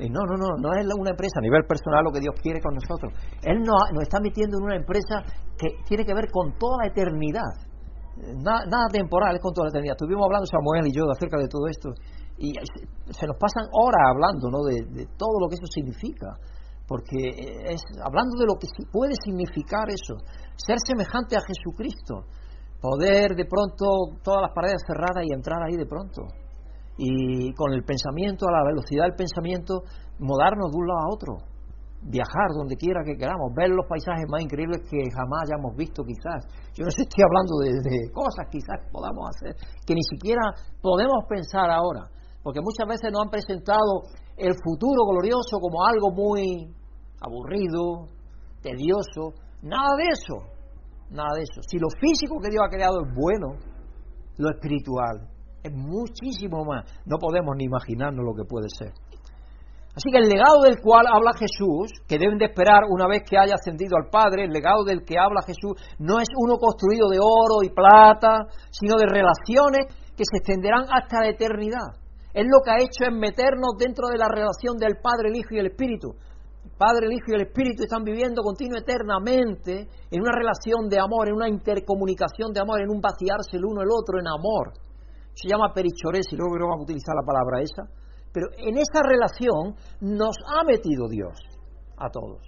Y no, no, no, no es una empresa a nivel personal lo que Dios quiere con nosotros. Él nos, nos está metiendo en una empresa que tiene que ver con toda la eternidad. Nada, nada temporal, es con toda la eternidad. Estuvimos hablando Samuel y yo acerca de todo esto y se nos pasan horas hablando ¿no? de, todo lo que eso significa, porque es hablando de lo que puede significar eso, ser semejante a Jesucristo, poder de pronto todas las paredes cerradas y entrar ahí de pronto, y con el pensamiento, a la velocidad del pensamiento, mudarnos de un lado a otro, viajar donde quiera que queramos, ver los paisajes más increíbles que jamás hayamos visto quizás. Yo no estoy hablando de, de cosas quizás podamos hacer, que ni siquiera podemos pensar ahora porque muchas veces nos han presentado el futuro glorioso como algo muy aburrido, tedioso. Nada de eso, nada de eso. Si lo físico que Dios ha creado es bueno, lo espiritual es muchísimo más. No podemos ni imaginarnos lo que puede ser. Así que el legado del cual habla Jesús, que deben de esperar una vez que haya ascendido al Padre, el legado del que habla Jesús, no es uno construido de oro y plata, sino de relaciones que se extenderán hasta la eternidad. Él lo que ha hecho es meternos dentro de la relación del Padre, el Hijo y el Espíritu. El Padre, el Hijo y el Espíritu están viviendo continuo eternamente en una relación de amor, en una intercomunicación de amor, en un vaciarse el uno el otro en amor. Se llama perichores y luego vamos a utilizar la palabra esa. Pero en esa relación nos ha metido Dios a todos.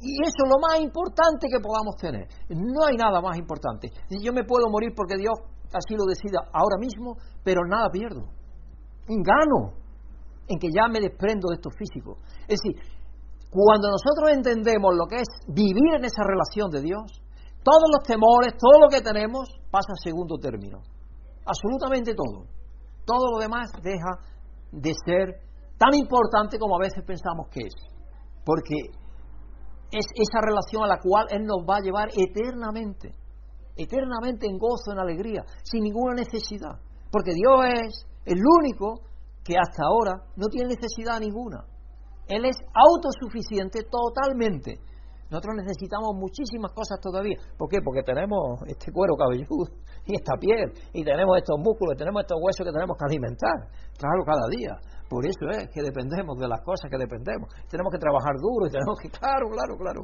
Y eso es lo más importante que podamos tener. No hay nada más importante. Yo me puedo morir porque Dios así lo decida ahora mismo, pero nada pierdo gano en que ya me desprendo de esto físico. Es decir, cuando nosotros entendemos lo que es vivir en esa relación de Dios, todos los temores, todo lo que tenemos, pasa a segundo término. Absolutamente todo. Todo lo demás deja de ser tan importante como a veces pensamos que es. Porque es esa relación a la cual Él nos va a llevar eternamente. Eternamente en gozo, en alegría, sin ninguna necesidad. Porque Dios es el único que hasta ahora no tiene necesidad ninguna. Él es autosuficiente totalmente. Nosotros necesitamos muchísimas cosas todavía. ¿Por qué? Porque tenemos este cuero cabelludo y esta piel, y tenemos estos músculos, y tenemos estos huesos que tenemos que alimentar, claro, cada día. Por eso es que dependemos de las cosas que dependemos. Tenemos que trabajar duro y tenemos que, claro, claro, claro.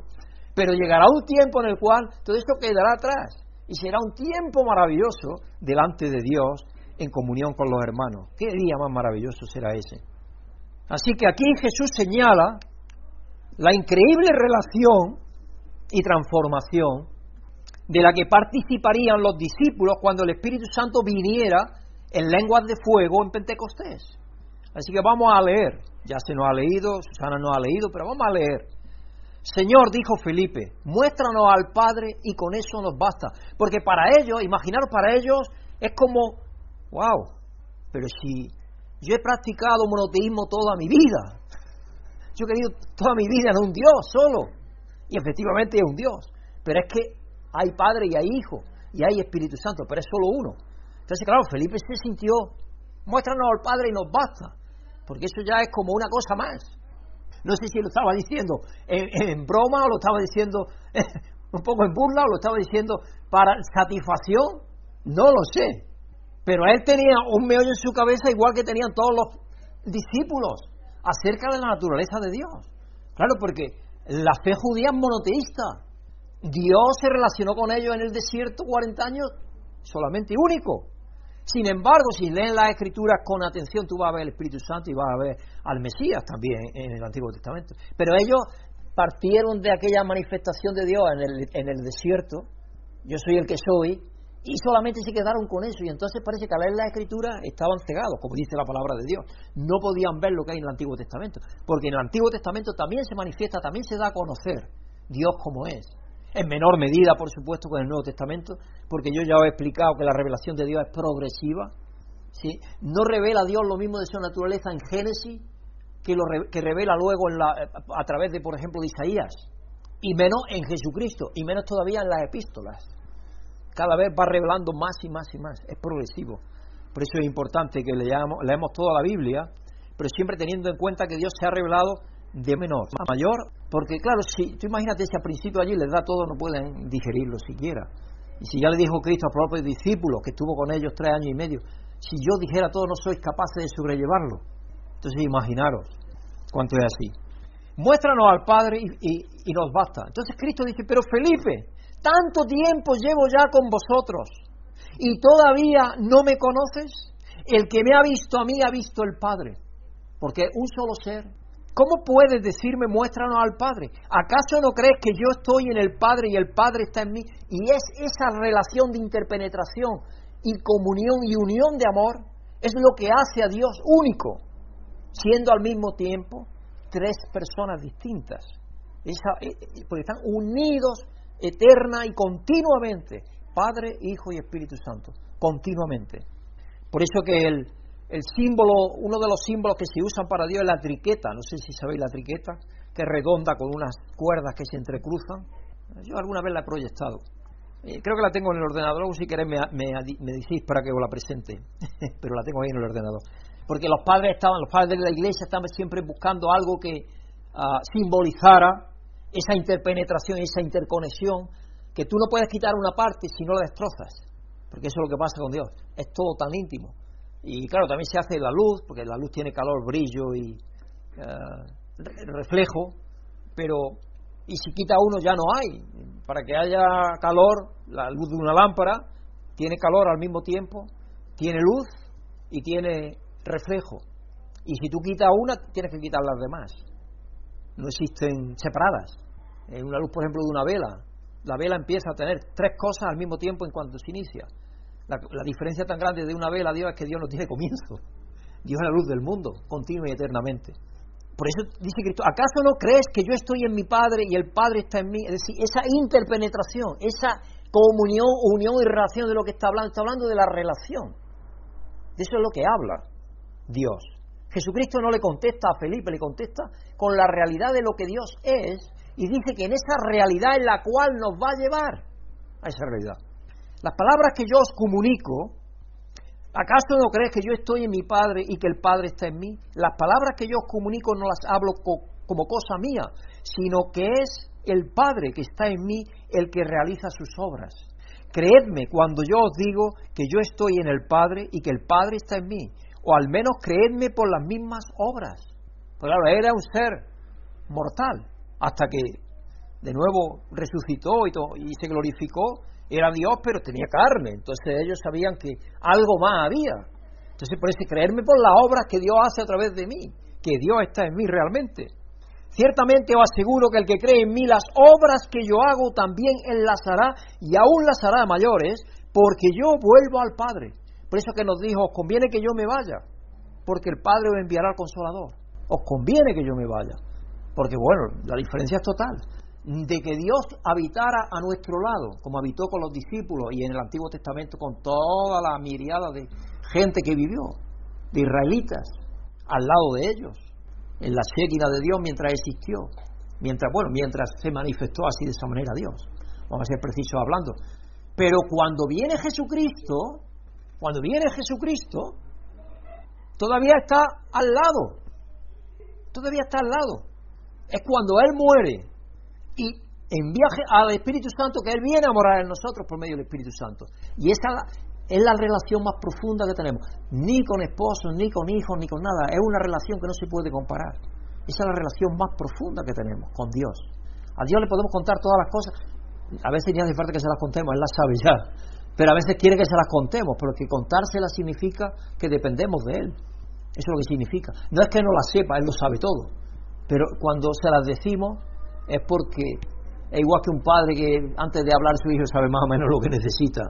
Pero llegará un tiempo en el cual todo esto quedará atrás y será un tiempo maravilloso delante de Dios en comunión con los hermanos. ¿Qué día más maravilloso será ese? Así que aquí Jesús señala la increíble relación y transformación de la que participarían los discípulos cuando el Espíritu Santo viniera en lenguas de fuego en Pentecostés. Así que vamos a leer, ya se nos ha leído, Susana no ha leído, pero vamos a leer. Señor, dijo Felipe, muéstranos al Padre y con eso nos basta. Porque para ellos, imaginaros para ellos, es como wow, pero si Yo he practicado monoteísmo toda mi vida. Yo he querido toda mi vida en un Dios solo. Y efectivamente es un Dios. Pero es que hay Padre y hay Hijo y hay Espíritu Santo, pero es solo uno. Entonces, claro, Felipe se sintió, muéstranos al Padre y nos basta. Porque eso ya es como una cosa más. No sé si lo estaba diciendo en, broma o lo estaba diciendo un poco en burla o lo estaba diciendo para satisfacción. No lo sé. Pero él tenía un meollo en su cabeza igual que tenían todos los discípulos acerca de la naturaleza de Dios. Claro, porque la fe judía es monoteísta. Dios se relacionó con ellos en el desierto 40 años solamente único. Sin embargo, si leen las escrituras con atención, tú vas a ver el Espíritu Santo y vas a ver al Mesías también en el Antiguo Testamento. Pero ellos partieron de aquella manifestación de Dios en el, en el desierto, yo soy el que soy, y solamente se quedaron con eso. Y entonces parece que al leer la escritura estaban cegados, como dice la palabra de Dios. No podían ver lo que hay en el Antiguo Testamento. Porque en el Antiguo Testamento también se manifiesta, también se da a conocer Dios como es. En menor medida, por supuesto, con el Nuevo Testamento, porque yo ya he explicado que la revelación de Dios es progresiva. ¿sí? No revela Dios lo mismo de su naturaleza en Génesis que, lo que revela luego en la, a través de, por ejemplo, de Isaías. Y menos en Jesucristo, y menos todavía en las epístolas cada vez va revelando más y más y más, es progresivo. Por eso es importante que leamos, leemos toda la Biblia, pero siempre teniendo en cuenta que Dios se ha revelado de menor a mayor, porque claro, si tú imagínate si al principio allí les da todo, no pueden digerirlo siquiera. Y si ya le dijo Cristo a propios discípulos, que estuvo con ellos tres años y medio, si yo dijera todo, no sois capaces de sobrellevarlo. Entonces imaginaros cuánto es así. Muéstranos al Padre y nos basta. Entonces Cristo dice, pero Felipe, tanto tiempo llevo ya con vosotros y todavía no me conoces. El que me ha visto a mí ha visto el Padre, porque un solo ser. ¿Cómo puedes decirme muéstranos al Padre? ¿Acaso no crees que yo estoy en el Padre y el Padre está en mí? Y es esa relación de interpenetración y comunión y unión de amor es lo que hace a Dios único, siendo al mismo tiempo tres personas distintas. Esa, eh, eh, porque están unidos eterna y continuamente, Padre, Hijo y Espíritu Santo, continuamente. Por eso que el, el símbolo, uno de los símbolos que se usan para Dios es la triqueta, no sé si sabéis la triqueta, que es redonda con unas cuerdas que se entrecruzan. Yo alguna vez la he proyectado. Eh, creo que la tengo en el ordenador, si queréis me, me, me decís para que os la presente, pero la tengo ahí en el ordenador. Porque los padres estaban, los padres de la iglesia estaban siempre buscando algo que uh, simbolizara esa interpenetración, esa interconexión, que tú no puedes quitar una parte si no la destrozas, porque eso es lo que pasa con Dios, es todo tan íntimo. Y claro, también se hace la luz, porque la luz tiene calor, brillo y eh, reflejo, pero y si quita uno ya no hay. Para que haya calor, la luz de una lámpara tiene calor al mismo tiempo, tiene luz y tiene reflejo. Y si tú quitas una, tienes que quitar las demás no existen separadas. En una luz, por ejemplo, de una vela, la vela empieza a tener tres cosas al mismo tiempo en cuanto se inicia. La, diferencia tan grande de una vela a Dios es que Dios no tiene comienzo. Dios es la luz del mundo, continua y eternamente. Por eso dice Cristo, ¿acaso no crees que yo estoy en mi Padre y el Padre está en mí? Es decir, esa interpenetración, esa comunión, unión y relación de lo que está hablando, está hablando de la relación. De eso es lo que habla Dios. Jesucristo no le contesta a Felipe, le contesta con la realidad de lo que Dios es y dice que en esa realidad es la cual nos va a llevar a esa realidad. Las palabras que yo os comunico, ¿acaso no crees que yo estoy en mi Padre y que el Padre está en mí? Las palabras que yo os comunico no las hablo como cosa mía, sino que es el Padre que está en mí el que realiza sus obras. Creedme cuando yo os digo que yo estoy en el Padre y que el Padre está en mí o al menos creedme por las mismas obras. Pues claro, era un ser mortal, hasta que de nuevo resucitó y, y se glorificó, era Dios, pero tenía carne, entonces ellos sabían que algo más había. Entonces, por eso, creerme por las obras que Dios hace a través de mí, que Dios está en mí realmente. Ciertamente os aseguro que el que cree en mí, las obras que yo hago también él las hará y aún las hará mayores, porque yo vuelvo al Padre. Por eso que nos dijo, os conviene que yo me vaya, porque el Padre os enviará al Consolador. Os conviene que yo me vaya, porque bueno, la diferencia es total. De que Dios habitara a nuestro lado, como habitó con los discípulos y en el Antiguo Testamento con toda la miriada de gente que vivió. de israelitas al lado de ellos, en la Shekinah de Dios mientras existió, mientras, bueno, mientras se manifestó así de esa manera Dios. Vamos a ser precisos hablando. Pero cuando viene Jesucristo, cuando viene Jesucristo, todavía está al lado. Todavía está al lado. Es cuando Él muere y envía al Espíritu Santo que Él viene a morar en nosotros por medio del Espíritu Santo. Y esa es la relación más profunda que tenemos. Ni con esposos, ni con hijos, ni con nada. Es una relación que no se puede comparar. Esa es la relación más profunda que tenemos con Dios. A Dios le podemos contar todas las cosas. A veces ni hace falta que se las contemos, Él las sabe ya. Pero a veces quiere que se las contemos, porque contárselas significa que dependemos de Él. Eso es lo que significa. No es que no las sepa, Él lo sabe todo. Pero cuando se las decimos es porque es igual que un padre que antes de hablar su hijo sabe más o menos lo que necesita.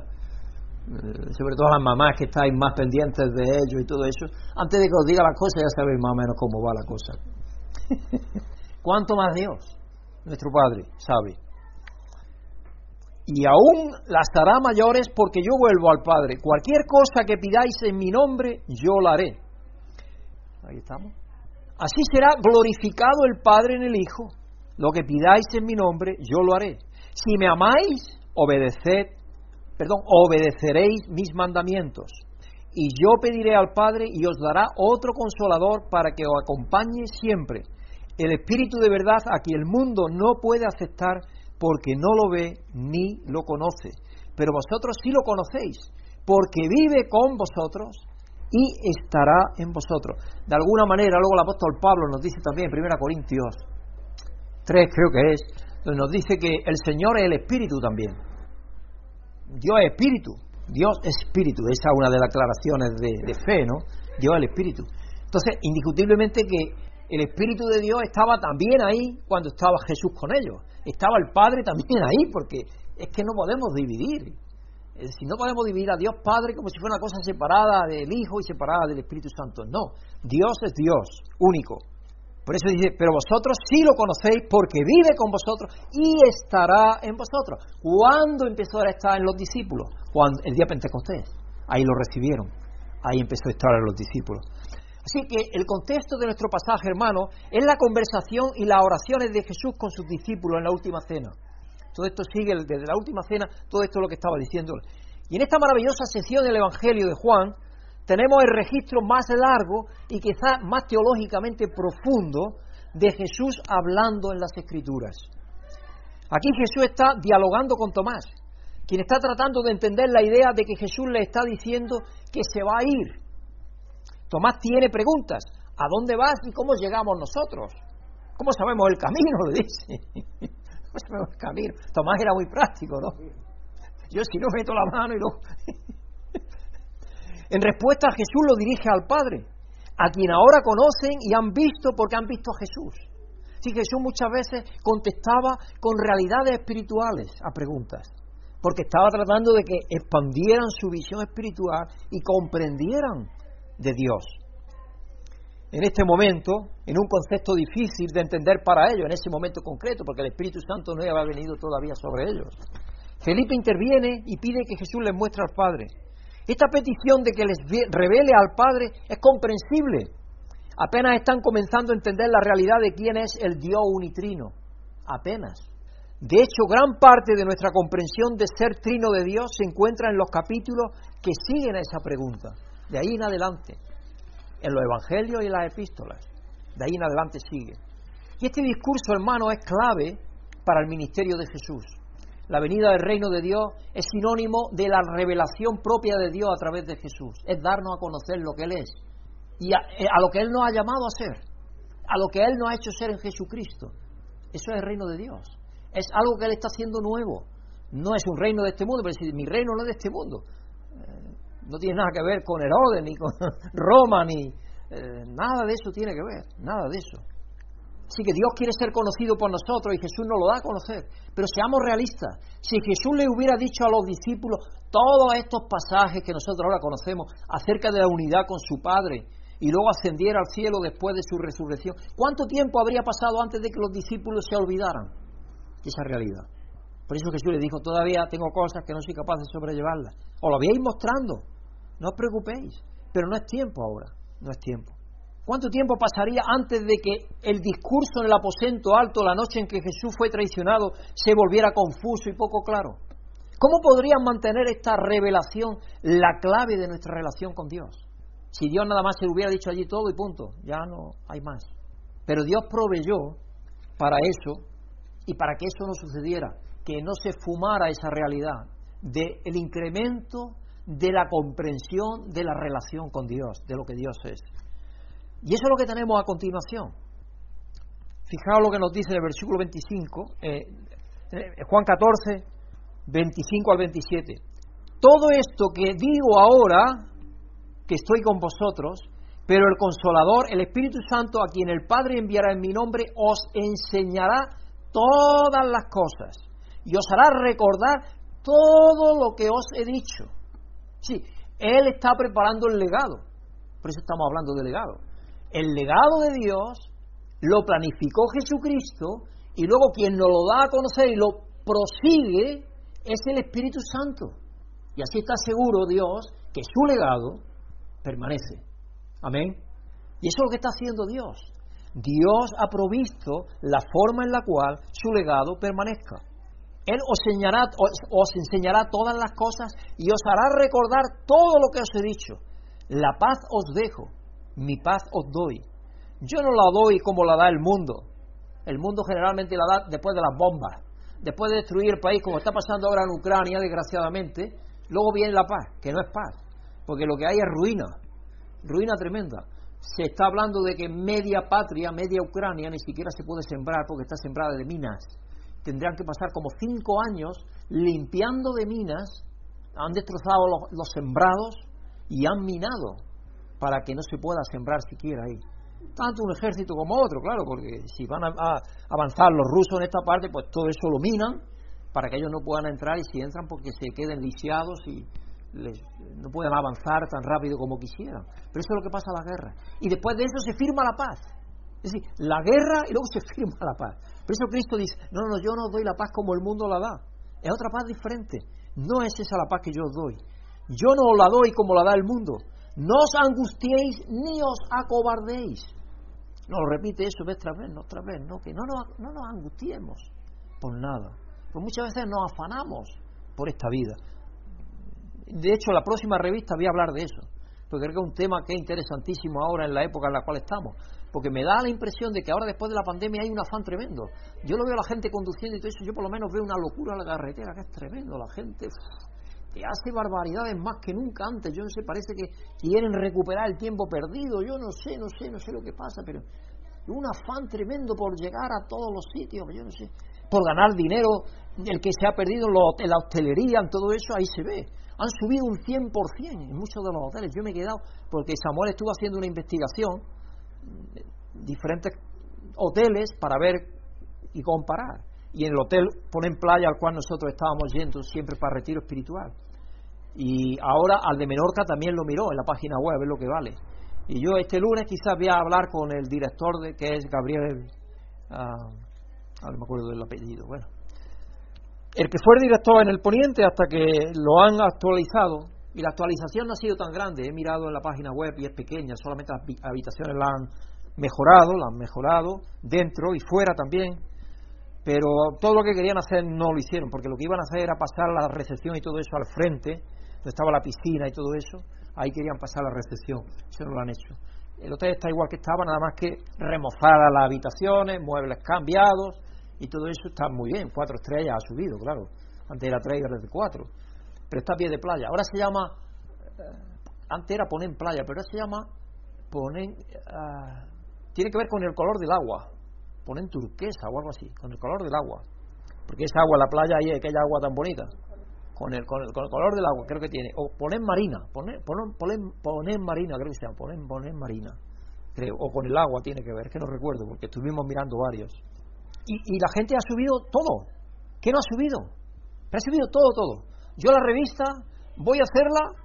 Eh, sobre todo las mamás que estáis más pendientes de ellos y todo eso. Antes de que os diga las cosas ya sabéis más o menos cómo va la cosa. ¿Cuánto más Dios? Nuestro Padre sabe y aún las hará mayores porque yo vuelvo al Padre. Cualquier cosa que pidáis en mi nombre, yo la haré. Ahí estamos. Así será glorificado el Padre en el Hijo. Lo que pidáis en mi nombre, yo lo haré. Si me amáis, obedeced, perdón, obedeceréis mis mandamientos. Y yo pediré al Padre y os dará otro consolador para que os acompañe siempre. El Espíritu de verdad a quien el mundo no puede aceptar porque no lo ve ni lo conoce. Pero vosotros sí lo conocéis, porque vive con vosotros y estará en vosotros. De alguna manera, luego el apóstol Pablo nos dice también en 1 Corintios 3, creo que es, donde nos dice que el Señor es el Espíritu también. Dios es Espíritu, Dios es Espíritu, esa es una de las aclaraciones de, de fe, ¿no? Dios es el Espíritu. Entonces, indiscutiblemente que el Espíritu de Dios estaba también ahí cuando estaba Jesús con ellos estaba el Padre también ahí, porque es que no podemos dividir. Es decir, no podemos dividir a Dios Padre como si fuera una cosa separada del Hijo y separada del Espíritu Santo. No, Dios es Dios, único. Por eso dice, pero vosotros sí lo conocéis porque vive con vosotros y estará en vosotros. ¿Cuándo empezó a estar en los discípulos? Cuando, el día Pentecostés. Ahí lo recibieron. Ahí empezó a estar en los discípulos. Así que el contexto de nuestro pasaje, hermano, es la conversación y las oraciones de Jesús con sus discípulos en la última cena. Todo esto sigue desde la última cena, todo esto es lo que estaba diciendo. Y en esta maravillosa sección del Evangelio de Juan, tenemos el registro más largo y quizás más teológicamente profundo de Jesús hablando en las Escrituras. Aquí Jesús está dialogando con Tomás, quien está tratando de entender la idea de que Jesús le está diciendo que se va a ir, Tomás tiene preguntas. ¿A dónde vas y cómo llegamos nosotros? ¿Cómo sabemos el camino? Le dice. ¿Cómo sabemos el camino? Tomás era muy práctico, ¿no? Yo si no meto la mano y lo... en respuesta Jesús lo dirige al Padre, a quien ahora conocen y han visto porque han visto a Jesús. Sí, Jesús muchas veces contestaba con realidades espirituales a preguntas, porque estaba tratando de que expandieran su visión espiritual y comprendieran de Dios. En este momento, en un concepto difícil de entender para ellos, en ese momento concreto, porque el Espíritu Santo no había venido todavía sobre ellos. Felipe interviene y pide que Jesús les muestre al Padre. Esta petición de que les revele al Padre es comprensible. Apenas están comenzando a entender la realidad de quién es el Dios unitrino. Apenas. De hecho, gran parte de nuestra comprensión de ser trino de Dios se encuentra en los capítulos que siguen a esa pregunta. De ahí en adelante, en los evangelios y en las epístolas, de ahí en adelante sigue. Y este discurso, hermano, es clave para el ministerio de Jesús. La venida del reino de Dios es sinónimo de la revelación propia de Dios a través de Jesús. Es darnos a conocer lo que Él es y a, eh, a lo que Él nos ha llamado a ser, a lo que Él nos ha hecho ser en Jesucristo. Eso es el reino de Dios. Es algo que Él está haciendo nuevo. No es un reino de este mundo, pero si mi reino no es de este mundo no tiene nada que ver con Herodes, ni con Roma, ni eh, nada de eso tiene que ver, nada de eso. Así que Dios quiere ser conocido por nosotros y Jesús nos lo da a conocer. Pero seamos realistas. Si Jesús le hubiera dicho a los discípulos todos estos pasajes que nosotros ahora conocemos acerca de la unidad con su Padre y luego ascendiera al cielo después de su resurrección, ¿cuánto tiempo habría pasado antes de que los discípulos se olvidaran de esa realidad? Por eso Jesús le dijo, todavía tengo cosas que no soy capaz de sobrellevarlas. O lo habíais mostrando, no os preocupéis, pero no es tiempo ahora. No es tiempo. ¿Cuánto tiempo pasaría antes de que el discurso en el aposento alto, la noche en que Jesús fue traicionado, se volviera confuso y poco claro? ¿Cómo podrían mantener esta revelación la clave de nuestra relación con Dios? Si Dios nada más se hubiera dicho allí todo y punto, ya no hay más. Pero Dios proveyó para eso y para que eso no sucediera, que no se fumara esa realidad del incremento de la comprensión de la relación con Dios, de lo que Dios es. Y eso es lo que tenemos a continuación. Fijaos lo que nos dice en el versículo 25, eh, eh, Juan 14, 25 al 27. Todo esto que digo ahora, que estoy con vosotros, pero el consolador, el Espíritu Santo, a quien el Padre enviará en mi nombre, os enseñará todas las cosas y os hará recordar todo lo que os he dicho. Sí, Él está preparando el legado, por eso estamos hablando de legado el legado de Dios lo planificó Jesucristo y luego quien nos lo da a conocer y lo prosigue es el Espíritu Santo. Y así está seguro Dios que su legado permanece. Amén. Y eso es lo que está haciendo Dios. Dios ha provisto la forma en la cual su legado permanezca. Él os enseñará, os enseñará todas las cosas y os hará recordar todo lo que os he dicho. La paz os dejo, mi paz os doy. Yo no la doy como la da el mundo. El mundo generalmente la da después de las bombas, después de destruir el país, como está pasando ahora en Ucrania, desgraciadamente. Luego viene la paz, que no es paz, porque lo que hay es ruina, ruina tremenda. Se está hablando de que media patria, media Ucrania, ni siquiera se puede sembrar porque está sembrada de minas. Tendrían que pasar como cinco años limpiando de minas, han destrozado los, sembrados y han minado para que no se pueda sembrar siquiera ahí. Tanto un ejército como otro, claro, porque si van a, avanzar los rusos en esta parte, pues todo eso lo minan para que ellos no puedan entrar y si entran porque se queden lisiados y no puedan avanzar tan rápido como quisieran. Pero eso es lo que pasa en la guerra. Y después de eso se firma la paz. Es decir, la guerra y luego se firma la paz. Por eso Cristo dice, no, no, yo no doy la paz como el mundo la da. Es otra paz diferente. No es esa la paz que yo os doy. Yo no la doy como la da el mundo. No os angustiéis ni os acobardéis. No, repite eso vez tras vez, no otra vez, no, que no nos, no nos angustiemos por nada. Pues muchas veces nos afanamos por esta vida. De hecho, la próxima revista voy a hablar de eso, porque creo que es un tema que es interesantísimo ahora en la época en la cual estamos, porque me da la impresión de que ahora después de la pandemia hay un afán tremendo. Yo lo veo a la gente conduciendo y todo eso, yo por lo menos veo una locura en la carretera, que es tremendo, la gente que hace barbaridades más que nunca antes. Yo no sé, parece que quieren recuperar el tiempo perdido. Yo no sé, no sé, no sé lo que pasa, pero un afán tremendo por llegar a todos los sitios, yo no sé, por ganar dinero, el que se ha perdido en, la hostelería, en todo eso, ahí se ve. Han subido un 100% en muchos de los hoteles. Yo me he quedado, porque Samuel estuvo haciendo una investigación, diferentes hoteles, para ver y comparar y en el hotel ponen playa al cual nosotros estábamos yendo siempre para retiro espiritual. Y ahora al de Menorca también lo miró en la página web, es lo que vale. Y yo este lunes quizás voy a hablar con el director de que es Gabriel, ah, no me acuerdo del apellido, bueno. El que fue director en el Poniente hasta que lo han actualizado, y la actualización no ha sido tan grande, he mirado en la página web y es pequeña, solamente las habitaciones la han mejorado, la han mejorado, dentro y fuera también, pero todo lo que querían hacer no lo hicieron, porque lo que iban a hacer era pasar la recepción y todo eso al frente, donde estaba la piscina y todo eso, ahí querían pasar la recepción, eso no lo han hecho. El hotel está igual que estaba, nada más que remozadas las habitaciones, muebles cambiados y todo eso está muy bien. Cuatro estrellas ha subido, claro. Antes era tres y de cuatro. Pero está a pie de playa. Ahora se llama, eh, antes era poner playa, pero ahora se llama poner, ah, tiene que ver con el color del agua ponen turquesa o algo así, con el color del agua. Porque esa agua, la playa ahí, aquella agua tan bonita, con el, con el, color del agua, creo que tiene. O ponen marina, ponen, ponen, ponen, marina, creo que se llama, ponen, ponen marina, creo. O con el agua tiene que ver, que no recuerdo, porque estuvimos mirando varios. Y, la gente ha subido todo. ¿Qué no ha subido? ha subido todo, todo. Yo la revista voy a hacerla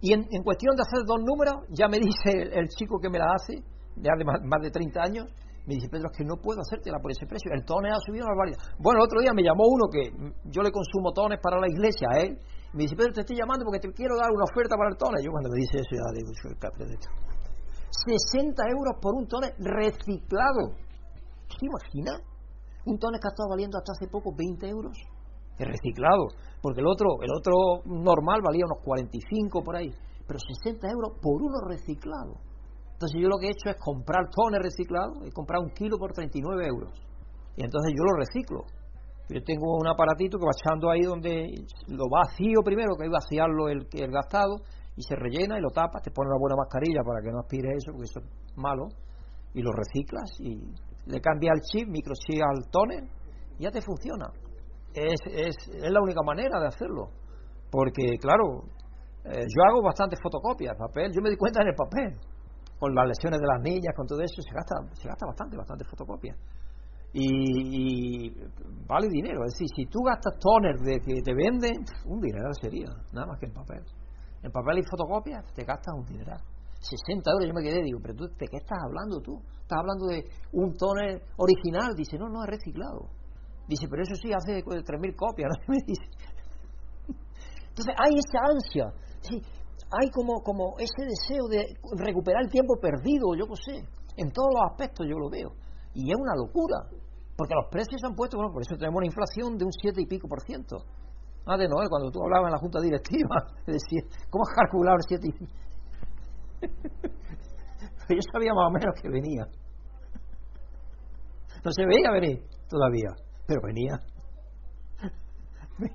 y en, cuestión de hacer dos números, ya me dice el, chico que me la hace, de más, más de 30 años, me dice, Pedro, es que no puedo hacértela por ese precio. El tones ha subido una barbaridad. Bueno, el otro día me llamó uno que yo le consumo tones para la iglesia a él. Me dice, Pedro, te estoy llamando porque te quiero dar una oferta para el tones. Yo cuando me dice eso, ya digo, soy el de esto. 60 euros por un tonel reciclado. ¿Se imagina? Un tonel que ha estado valiendo hasta hace poco 20 euros. Es reciclado. Porque el otro, el otro normal valía unos 45 por ahí. Pero 60 euros por uno reciclado. Entonces yo lo que he hecho es comprar tones reciclados. He comprado un kilo por 39 euros. Y entonces yo lo reciclo. Yo tengo un aparatito que va echando ahí donde lo vacío primero, que hay que vaciarlo el, el gastado, y se rellena y lo tapas, te pones una buena mascarilla para que no aspire eso, porque eso es malo, y lo reciclas y le cambias el chip, microchip al toner, ya te funciona. Es, es, es la única manera de hacerlo. Porque, claro, eh, yo hago bastantes fotocopias papel, yo me di cuenta en el papel, con las lesiones de las niñas, con todo eso, se gasta, se gasta bastante, bastante fotocopias y, vale dinero. Es decir, si tú gastas toner de que te venden, un dinero sería, nada más que en papel. En papel y fotocopias te gastas un dinero. 60 euros, yo me quedé, digo, pero tú, ¿de qué estás hablando tú? Estás hablando de un toner original. Dice, no, no, es reciclado. Dice, pero eso sí, hace 3.000 copias. ¿no? Entonces, hay esa ansia. Hay como, como ese deseo de recuperar el tiempo perdido, yo no sé. En todos los aspectos yo lo veo. Y es una locura. Porque los precios se han puesto, bueno, por eso tenemos una inflación de un 7 y pico por ciento. Ah, de Noel, cuando tú hablabas en la junta directiva, decía, ¿cómo has calculado el 7 y pico? Yo sabía más o menos que venía. No se veía venir todavía, pero venía.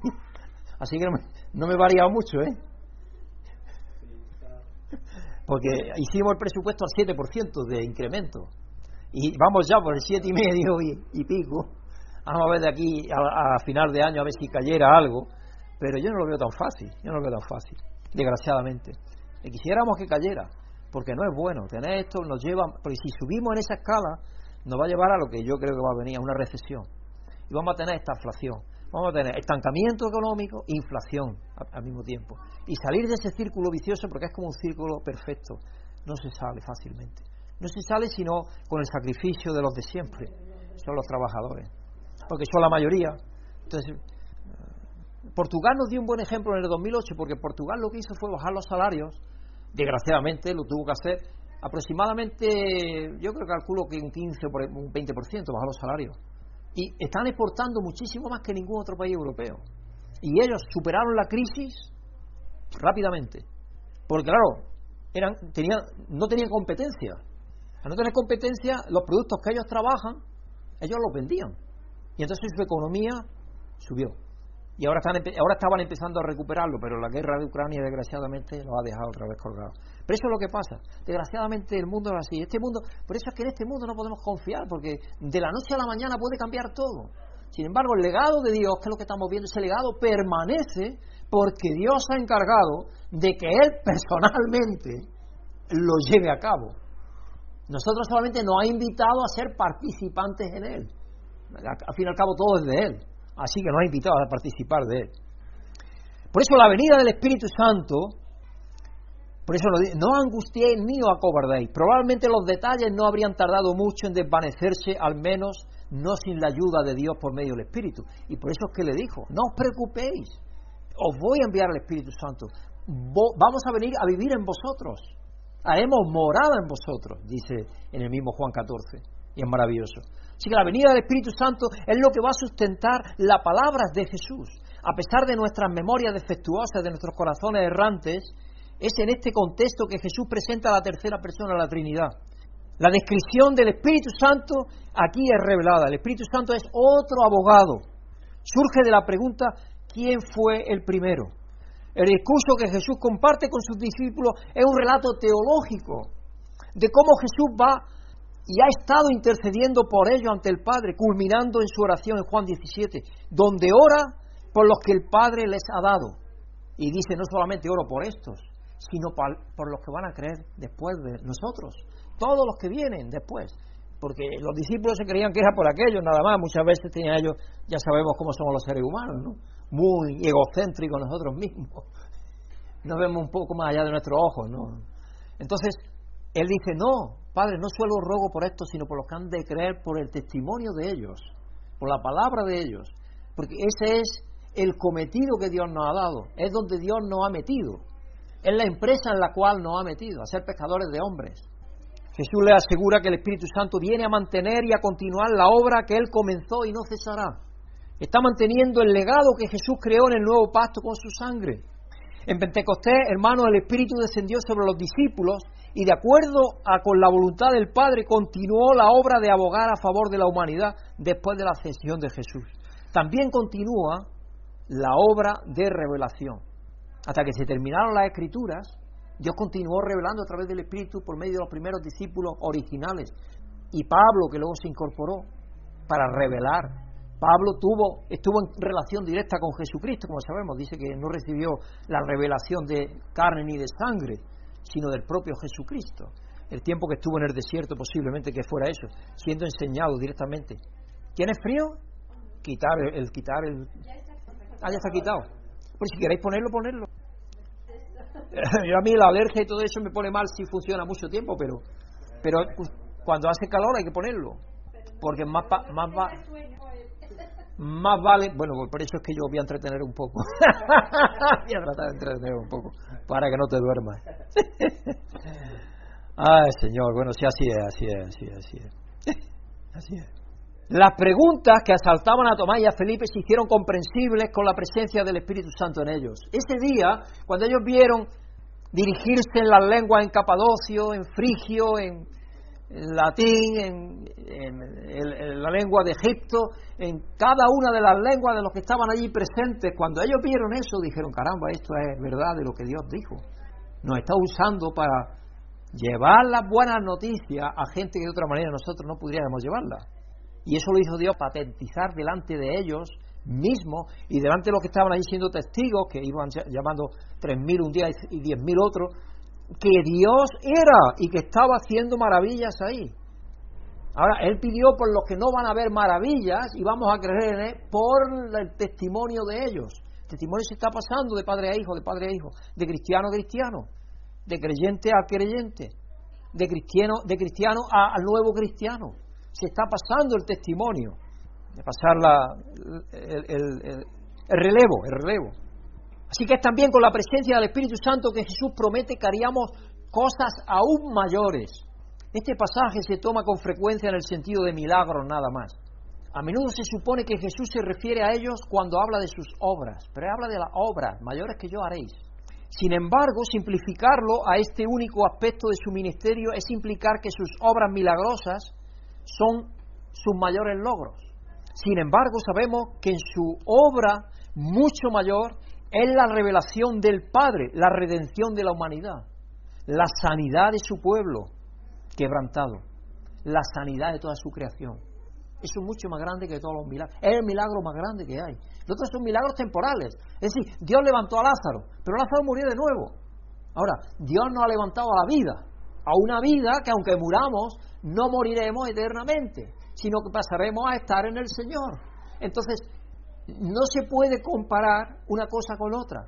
Así que no me, no me he variado mucho, ¿eh? Porque hicimos el presupuesto al 7% de incremento y vamos ya por el siete y medio y, pico. Vamos a ver de aquí a, final de año a ver si cayera algo, pero yo no lo veo tan fácil, yo no lo veo tan fácil, desgraciadamente. Y quisiéramos que cayera, porque no es bueno. Tener esto nos lleva, porque si subimos en esa escala, nos va a llevar a lo que yo creo que va a venir, a una recesión. Y vamos a tener esta inflación. Vamos a tener estancamiento económico e inflación al mismo tiempo. Y salir de ese círculo vicioso, porque es como un círculo perfecto, no se sale fácilmente no se sale sino con el sacrificio de los de siempre, son los trabajadores, porque son la mayoría. Entonces, eh, Portugal nos dio un buen ejemplo en el 2008, porque Portugal lo que hizo fue bajar los salarios, desgraciadamente lo tuvo que hacer, aproximadamente, yo creo que calculo que un 15 o un 20% bajó los salarios. Y están exportando muchísimo más que ningún otro país europeo. Y ellos superaron la crisis rápidamente. Porque claro, eran, tenían, no tenían competencia. Al no tener competencia, los productos que ellos trabajan, ellos los vendían. Y entonces su economía subió. Y ahora, están, ahora estaban empezando a recuperarlo, pero la guerra de Ucrania desgraciadamente lo ha dejado otra vez colgado. Pero eso es lo que pasa. Desgraciadamente el mundo es así. Este mundo, por eso es que en este mundo no podemos confiar, porque de la noche a la mañana puede cambiar todo. Sin embargo, el legado de Dios, que es lo que estamos viendo, ese legado permanece porque Dios ha encargado de que Él personalmente lo lleve a cabo. Nosotros solamente nos ha invitado a ser participantes en Él. Al fin y al cabo todo es de Él. Así que nos ha invitado a participar de Él. Por eso la venida del Espíritu Santo, por eso no angustiéis ni os acobardéis. Probablemente los detalles no habrían tardado mucho en desvanecerse, al menos no sin la ayuda de Dios por medio del Espíritu. Y por eso es que le dijo, no os preocupéis, os voy a enviar al Espíritu Santo. Vamos a venir a vivir en vosotros haremos morada en vosotros, dice en el mismo Juan 14, y es maravilloso. Así que la venida del Espíritu Santo es lo que va a sustentar las palabras de Jesús. A pesar de nuestras memorias defectuosas, de nuestros corazones errantes, es en este contexto que Jesús presenta a la tercera persona de la Trinidad. La descripción del Espíritu Santo aquí es revelada. El Espíritu Santo es otro abogado. Surge de la pregunta, ¿quién fue el primero? El discurso que Jesús comparte con sus discípulos es un relato teológico de cómo Jesús va y ha estado intercediendo por ellos ante el Padre, culminando en su oración en Juan 17, donde ora por los que el Padre les ha dado. Y dice, no solamente oro por estos, sino por los que van a creer después de nosotros, todos los que vienen después. Porque los discípulos se creían que era por aquellos, nada más, muchas veces tenían ellos, ya sabemos cómo somos los seres humanos, ¿no? muy egocéntricos nosotros mismos. Nos vemos un poco más allá de nuestros ojos, ¿no? Entonces, él dice, no, Padre, no suelo rogo por esto, sino por los que han de creer por el testimonio de ellos, por la palabra de ellos, porque ese es el cometido que Dios nos ha dado, es donde Dios nos ha metido, es la empresa en la cual nos ha metido, a ser pescadores de hombres. Jesús le asegura que el Espíritu Santo viene a mantener y a continuar la obra que Él comenzó y no cesará. Está manteniendo el legado que Jesús creó en el nuevo pacto con su sangre. En Pentecostés, hermanos, el Espíritu descendió sobre los discípulos y de acuerdo a, con la voluntad del Padre continuó la obra de abogar a favor de la humanidad después de la ascensión de Jesús. También continúa la obra de revelación. Hasta que se terminaron las escrituras, Dios continuó revelando a través del Espíritu por medio de los primeros discípulos originales y Pablo que luego se incorporó para revelar. Pablo tuvo, estuvo en relación directa con Jesucristo, como sabemos, dice que no recibió la revelación de carne ni de sangre, sino del propio Jesucristo. El tiempo que estuvo en el desierto posiblemente que fuera eso, siendo enseñado directamente. ¿Tiene frío? Quitar el, quitar el... Ah, ya está quitado. Pues si queréis ponerlo, ponerlo. Yo a mí la alergia y todo eso me pone mal si funciona mucho tiempo, pero pero cuando hace calor hay que ponerlo, porque más más va, más vale, bueno, por eso es que yo voy a entretener un poco. voy a tratar de entretener un poco para que no te duermas. Ay, Señor, bueno, sí, así es, así es, así es, así es. Así es. Las preguntas que asaltaban a Tomás y a Felipe se hicieron comprensibles con la presencia del Espíritu Santo en ellos. Ese día, cuando ellos vieron dirigirse en las lenguas en Capadocio, en Frigio, en, latín, en, la lengua de Egipto, en cada una de las lenguas de los que estaban allí presentes, cuando ellos vieron eso, dijeron, caramba, esto es verdad de lo que Dios dijo. Nos está usando para llevar las buenas noticias a gente que de otra manera nosotros no pudiéramos llevarlas. Y eso lo hizo Dios patentizar delante de ellos mismos y delante de los que estaban ahí siendo testigos, que iban llamando 3.000 un día y 10.000 otros, que Dios era y que estaba haciendo maravillas ahí. Ahora, Él pidió por los que no van a ver maravillas y vamos a creer en Él por el testimonio de ellos. El testimonio se está pasando de padre a hijo, de padre a hijo, de cristiano a cristiano, de creyente a creyente, de cristiano, de cristiano a, nuevo cristiano se está pasando el testimonio, de pasar el, relevo, el relevo. Así que es también con la presencia del Espíritu Santo que Jesús promete que haríamos cosas aún mayores. Este pasaje se toma con frecuencia en el sentido de milagros nada más. A menudo se supone que Jesús se refiere a ellos cuando habla de sus obras, pero habla de las obras mayores que yo haréis. Sin embargo, simplificarlo a este único aspecto de su ministerio es implicar que sus obras milagrosas son sus mayores logros. Sin embargo, sabemos que en su obra mucho mayor es la revelación del Padre, la redención de la humanidad, la sanidad de su pueblo quebrantado, la sanidad de toda su creación. Eso es mucho más grande que todos los milagros. Es el milagro más grande que hay. Los otros son milagros temporales. Es decir, Dios levantó a Lázaro, pero Lázaro murió de nuevo. Ahora, Dios nos ha levantado a la vida, a una vida que aunque muramos, no moriremos eternamente, sino que pasaremos a estar en el Señor. Entonces, no se puede comparar una cosa con otra.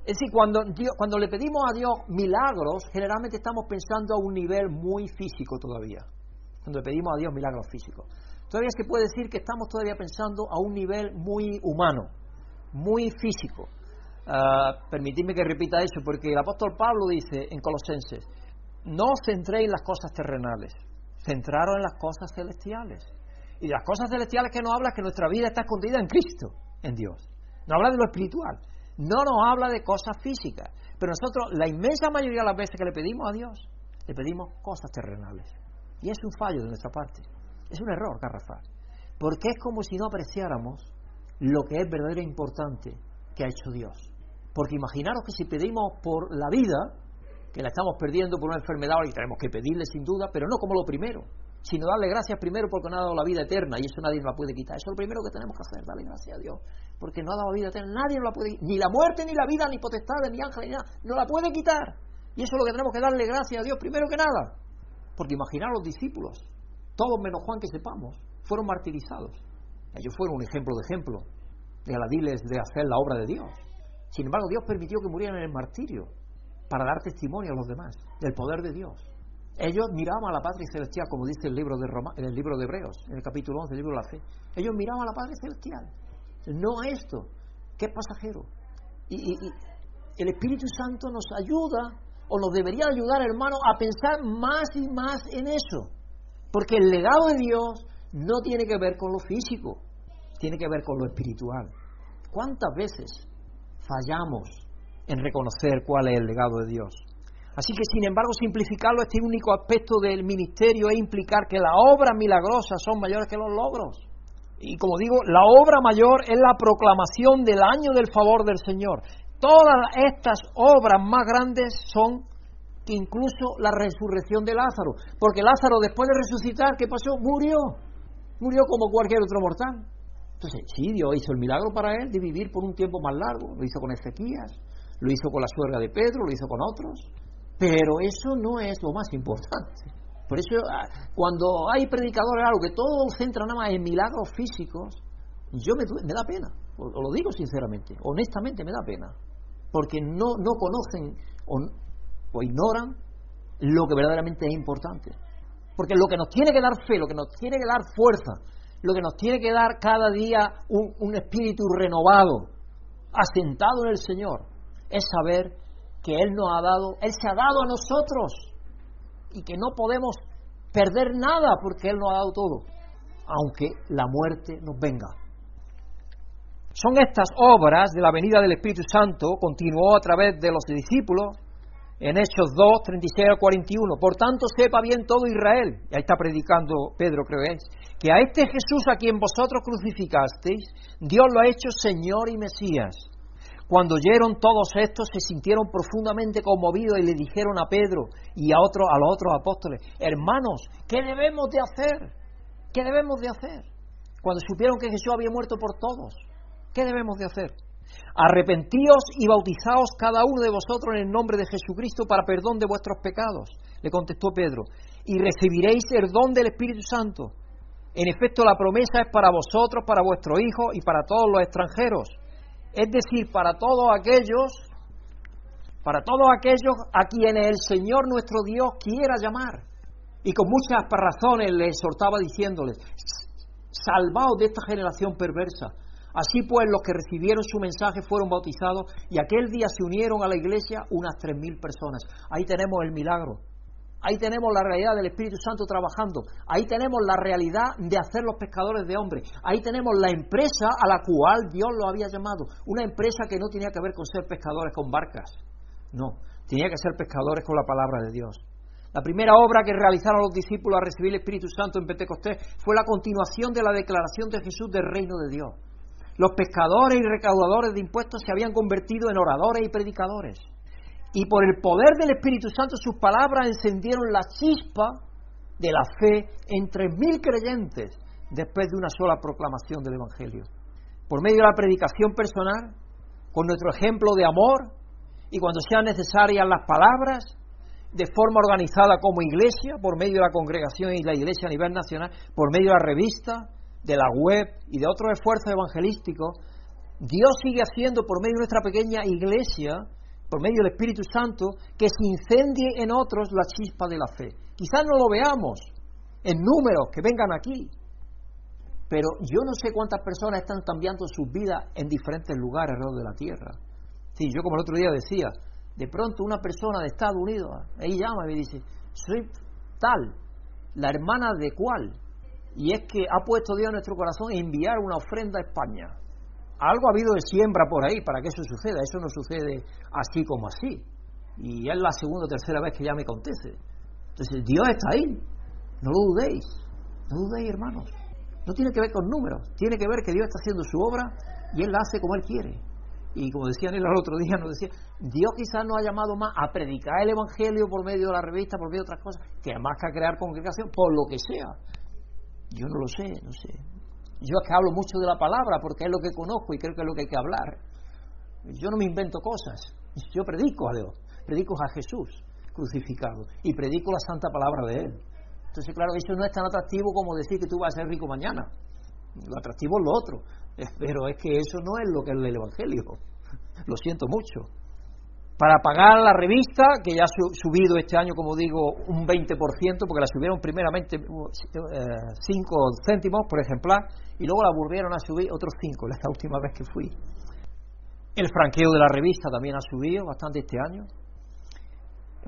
Es decir, cuando, cuando le pedimos a Dios milagros, generalmente estamos pensando a un nivel muy físico todavía. Cuando le pedimos a Dios milagros físicos. Todavía se puede decir que estamos todavía pensando a un nivel muy humano, muy físico. Uh, permitidme que repita eso, porque el apóstol Pablo dice en Colosenses, no centréis en las cosas terrenales, centraros en las cosas celestiales. Y las cosas celestiales que nos habla es que nuestra vida está escondida en Cristo, en Dios. No habla de lo espiritual, no nos habla de cosas físicas. Pero nosotros, la inmensa mayoría de las veces que le pedimos a Dios, le pedimos cosas terrenales. Y es un fallo de nuestra parte. Es un error garrafal. Porque es como si no apreciáramos lo que es verdadero e importante que ha hecho Dios. Porque imaginaros que si pedimos por la vida, que la estamos perdiendo por una enfermedad y tenemos que pedirle sin duda, pero no como lo primero, sino darle gracias primero porque nos ha dado la vida eterna y eso nadie la puede quitar. Eso es lo primero que tenemos que hacer, darle gracias a Dios, porque nos ha dado la vida eterna, nadie nos la puede ni la muerte, ni la vida, ni potestad, ni ángel, ni nada, no la puede quitar. Y eso es lo que tenemos que darle gracias a Dios primero que nada, porque imaginar los discípulos, todos menos Juan que sepamos, fueron martirizados. Ellos fueron un ejemplo de ejemplo de aladiles de hacer la obra de Dios. Sin embargo, Dios permitió que murieran en el martirio para dar testimonio a los demás del poder de Dios. Ellos miraban a la patria celestial, como dice el libro de Roma, en el libro de Hebreos, en el capítulo 11 del libro de la fe. Ellos miraban a la patria celestial, no a esto, que es pasajero. Y, y el Espíritu Santo nos ayuda o nos debería ayudar, hermano, a pensar más y más en eso. Porque el legado de Dios no tiene que ver con lo físico, tiene que ver con lo espiritual. ¿Cuántas veces fallamos en reconocer cuál es el legado de Dios? Así que, sin embargo, simplificarlo, este único aspecto del ministerio es implicar que las obras milagrosas son mayores que los logros. Y como digo, la obra mayor es la proclamación del año del favor del Señor. Todas estas obras más grandes son que incluso la resurrección de Lázaro. Porque Lázaro, después de resucitar, ¿qué pasó? Murió. Murió como cualquier otro mortal. Entonces, sí, Dios hizo el milagro para él de vivir por un tiempo más largo. Lo hizo con Ezequías, lo hizo con la suegra de Pedro, lo hizo con otros. Pero eso no es lo más importante. Por eso, ah, cuando hay predicadores algo que todo centra nada más en milagros físicos, yo me, da pena. Os lo digo sinceramente, honestamente me da pena porque no, no conocen o, ignoran lo que verdaderamente es importante. Porque lo que nos tiene que dar fe, lo que nos tiene que dar fuerza, lo que nos tiene que dar cada día un espíritu renovado, asentado en el Señor, es saber que Él nos ha dado, Él se ha dado a nosotros y que no podemos perder nada porque Él nos ha dado todo, aunque la muerte nos venga. Son estas obras de la venida del Espíritu Santo, continuó a través de los discípulos en Hechos 2, 36 al 41. Por tanto, sepa bien todo Israel, y ahí está predicando Pedro, creo es, que a este Jesús a quien vosotros crucificasteis, Dios lo ha hecho Señor y Mesías. Cuando oyeron todos estos, se sintieron profundamente conmovidos y le dijeron a Pedro y a, otros, a los otros apóstoles, hermanos, ¿qué debemos de hacer? ¿Qué debemos de hacer? Cuando supieron que Jesús había muerto por todos. ¿Qué debemos de hacer? Arrepentíos y bautizaos cada uno de vosotros en el nombre de Jesucristo para perdón de vuestros pecados, le contestó Pedro, y recibiréis el don del Espíritu Santo. En efecto, la promesa es para vosotros, para vuestros hijos y para todos los extranjeros, es decir, para todos aquellos, para todos aquellos a quienes el Señor nuestro Dios quiera llamar. Y con muchas razones le exhortaba diciéndoles, salvaos de esta generación perversa Así pues, los que recibieron su mensaje fueron bautizados y aquel día se unieron a la iglesia unas tres mil personas. Ahí tenemos el milagro. Ahí tenemos la realidad del Espíritu Santo trabajando. Ahí tenemos la realidad de hacer los pescadores de hombres. Ahí tenemos la empresa a la cual Dios lo había llamado. Una empresa que no tenía que ver con ser pescadores con barcas. No, tenía que ser pescadores con la palabra de Dios. La primera obra que realizaron los discípulos a recibir el Espíritu Santo en Pentecostés fue la continuación de la declaración de Jesús del reino de Dios. Los pescadores y recaudadores de impuestos se habían convertido en oradores y predicadores. Y por el poder del Espíritu Santo sus palabras encendieron la chispa de la fe entre mil creyentes después de una sola proclamación del Evangelio. Por medio de la predicación personal, con nuestro ejemplo de amor y cuando sean necesarias las palabras, de forma organizada como iglesia, por medio de la congregación y la iglesia a nivel nacional, por medio de la revista, de la web y de otros esfuerzos evangelísticos, Dios sigue haciendo por medio de nuestra pequeña iglesia, por medio del Espíritu Santo, que se incendie en otros la chispa de la fe. Quizás no lo veamos en números que vengan aquí, pero yo no sé cuántas personas están cambiando sus vidas en diferentes lugares alrededor de la tierra. Sí, yo como el otro día decía, de pronto una persona de Estados Unidos, ahí llama y me dice, soy tal, la hermana de cuál, y es que ha puesto Dios en nuestro corazón enviar una ofrenda a España. Algo ha habido de siembra por ahí para que eso suceda. Eso no sucede así como así. Y es la segunda o tercera vez que ya me acontece. Entonces, Dios está ahí. No lo dudéis. No dudéis, hermanos. No tiene que ver con números. Tiene que ver que Dios está haciendo su obra y Él la hace como Él quiere. Y como decían el otro día, nos decía, Dios quizás nos ha llamado más a predicar el Evangelio por medio de la revista, por medio de otras cosas, que más que a crear congregación, por lo que sea. Yo no lo sé, no sé. Yo es que hablo mucho de la palabra porque es lo que conozco y creo que es lo que hay que hablar. Yo no me invento cosas. Yo predico a Dios, predico a Jesús crucificado y predico la santa palabra de Él. Entonces, claro, eso no es tan atractivo como decir que tú vas a ser rico mañana. Lo atractivo es lo otro. Pero es que eso no es lo que es el Evangelio. Lo siento mucho para pagar la revista, que ya ha subido este año, como digo, un 20%, porque la subieron primeramente 5 uh, céntimos por ejemplar, y luego la volvieron a subir otros 5, la última vez que fui. El franqueo de la revista también ha subido bastante este año.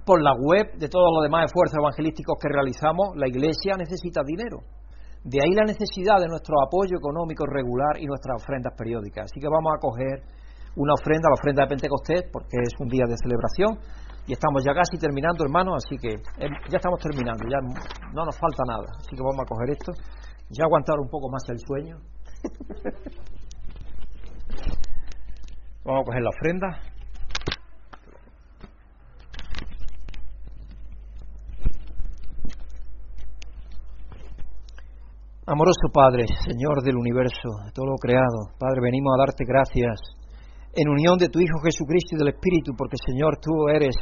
por la web, de todos los demás esfuerzos evangelísticos que realizamos, la Iglesia necesita dinero. De ahí la necesidad de nuestro apoyo económico regular y nuestras ofrendas periódicas. Así que vamos a coger una ofrenda, la ofrenda de Pentecostés, porque es un día de celebración. Y estamos ya casi terminando, hermanos, así que eh, ya estamos terminando, ya no nos falta nada. Así que vamos a coger esto. Ya aguantar un poco más el sueño. vamos a coger la ofrenda. Amoroso Padre, Señor del universo, de todo lo creado, Padre, venimos a darte gracias en unión de tu Hijo Jesucristo y del Espíritu, porque Señor, tú eres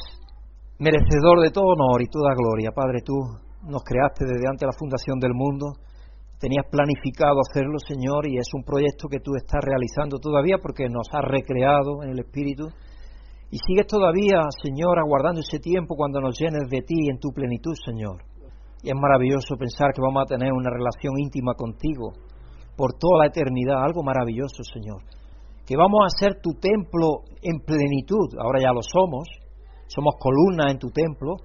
merecedor de todo honor y toda gloria. Padre, tú nos creaste desde antes la fundación del mundo, tenías planificado hacerlo, Señor, y es un proyecto que tú estás realizando todavía porque nos has recreado en el Espíritu. Y sigues todavía, Señor, aguardando ese tiempo cuando nos llenes de ti en tu plenitud, Señor. Y es maravilloso pensar que vamos a tener una relación íntima contigo por toda la eternidad, algo maravilloso, Señor que vamos a ser tu templo en plenitud, ahora ya lo somos, somos columnas en tu templo,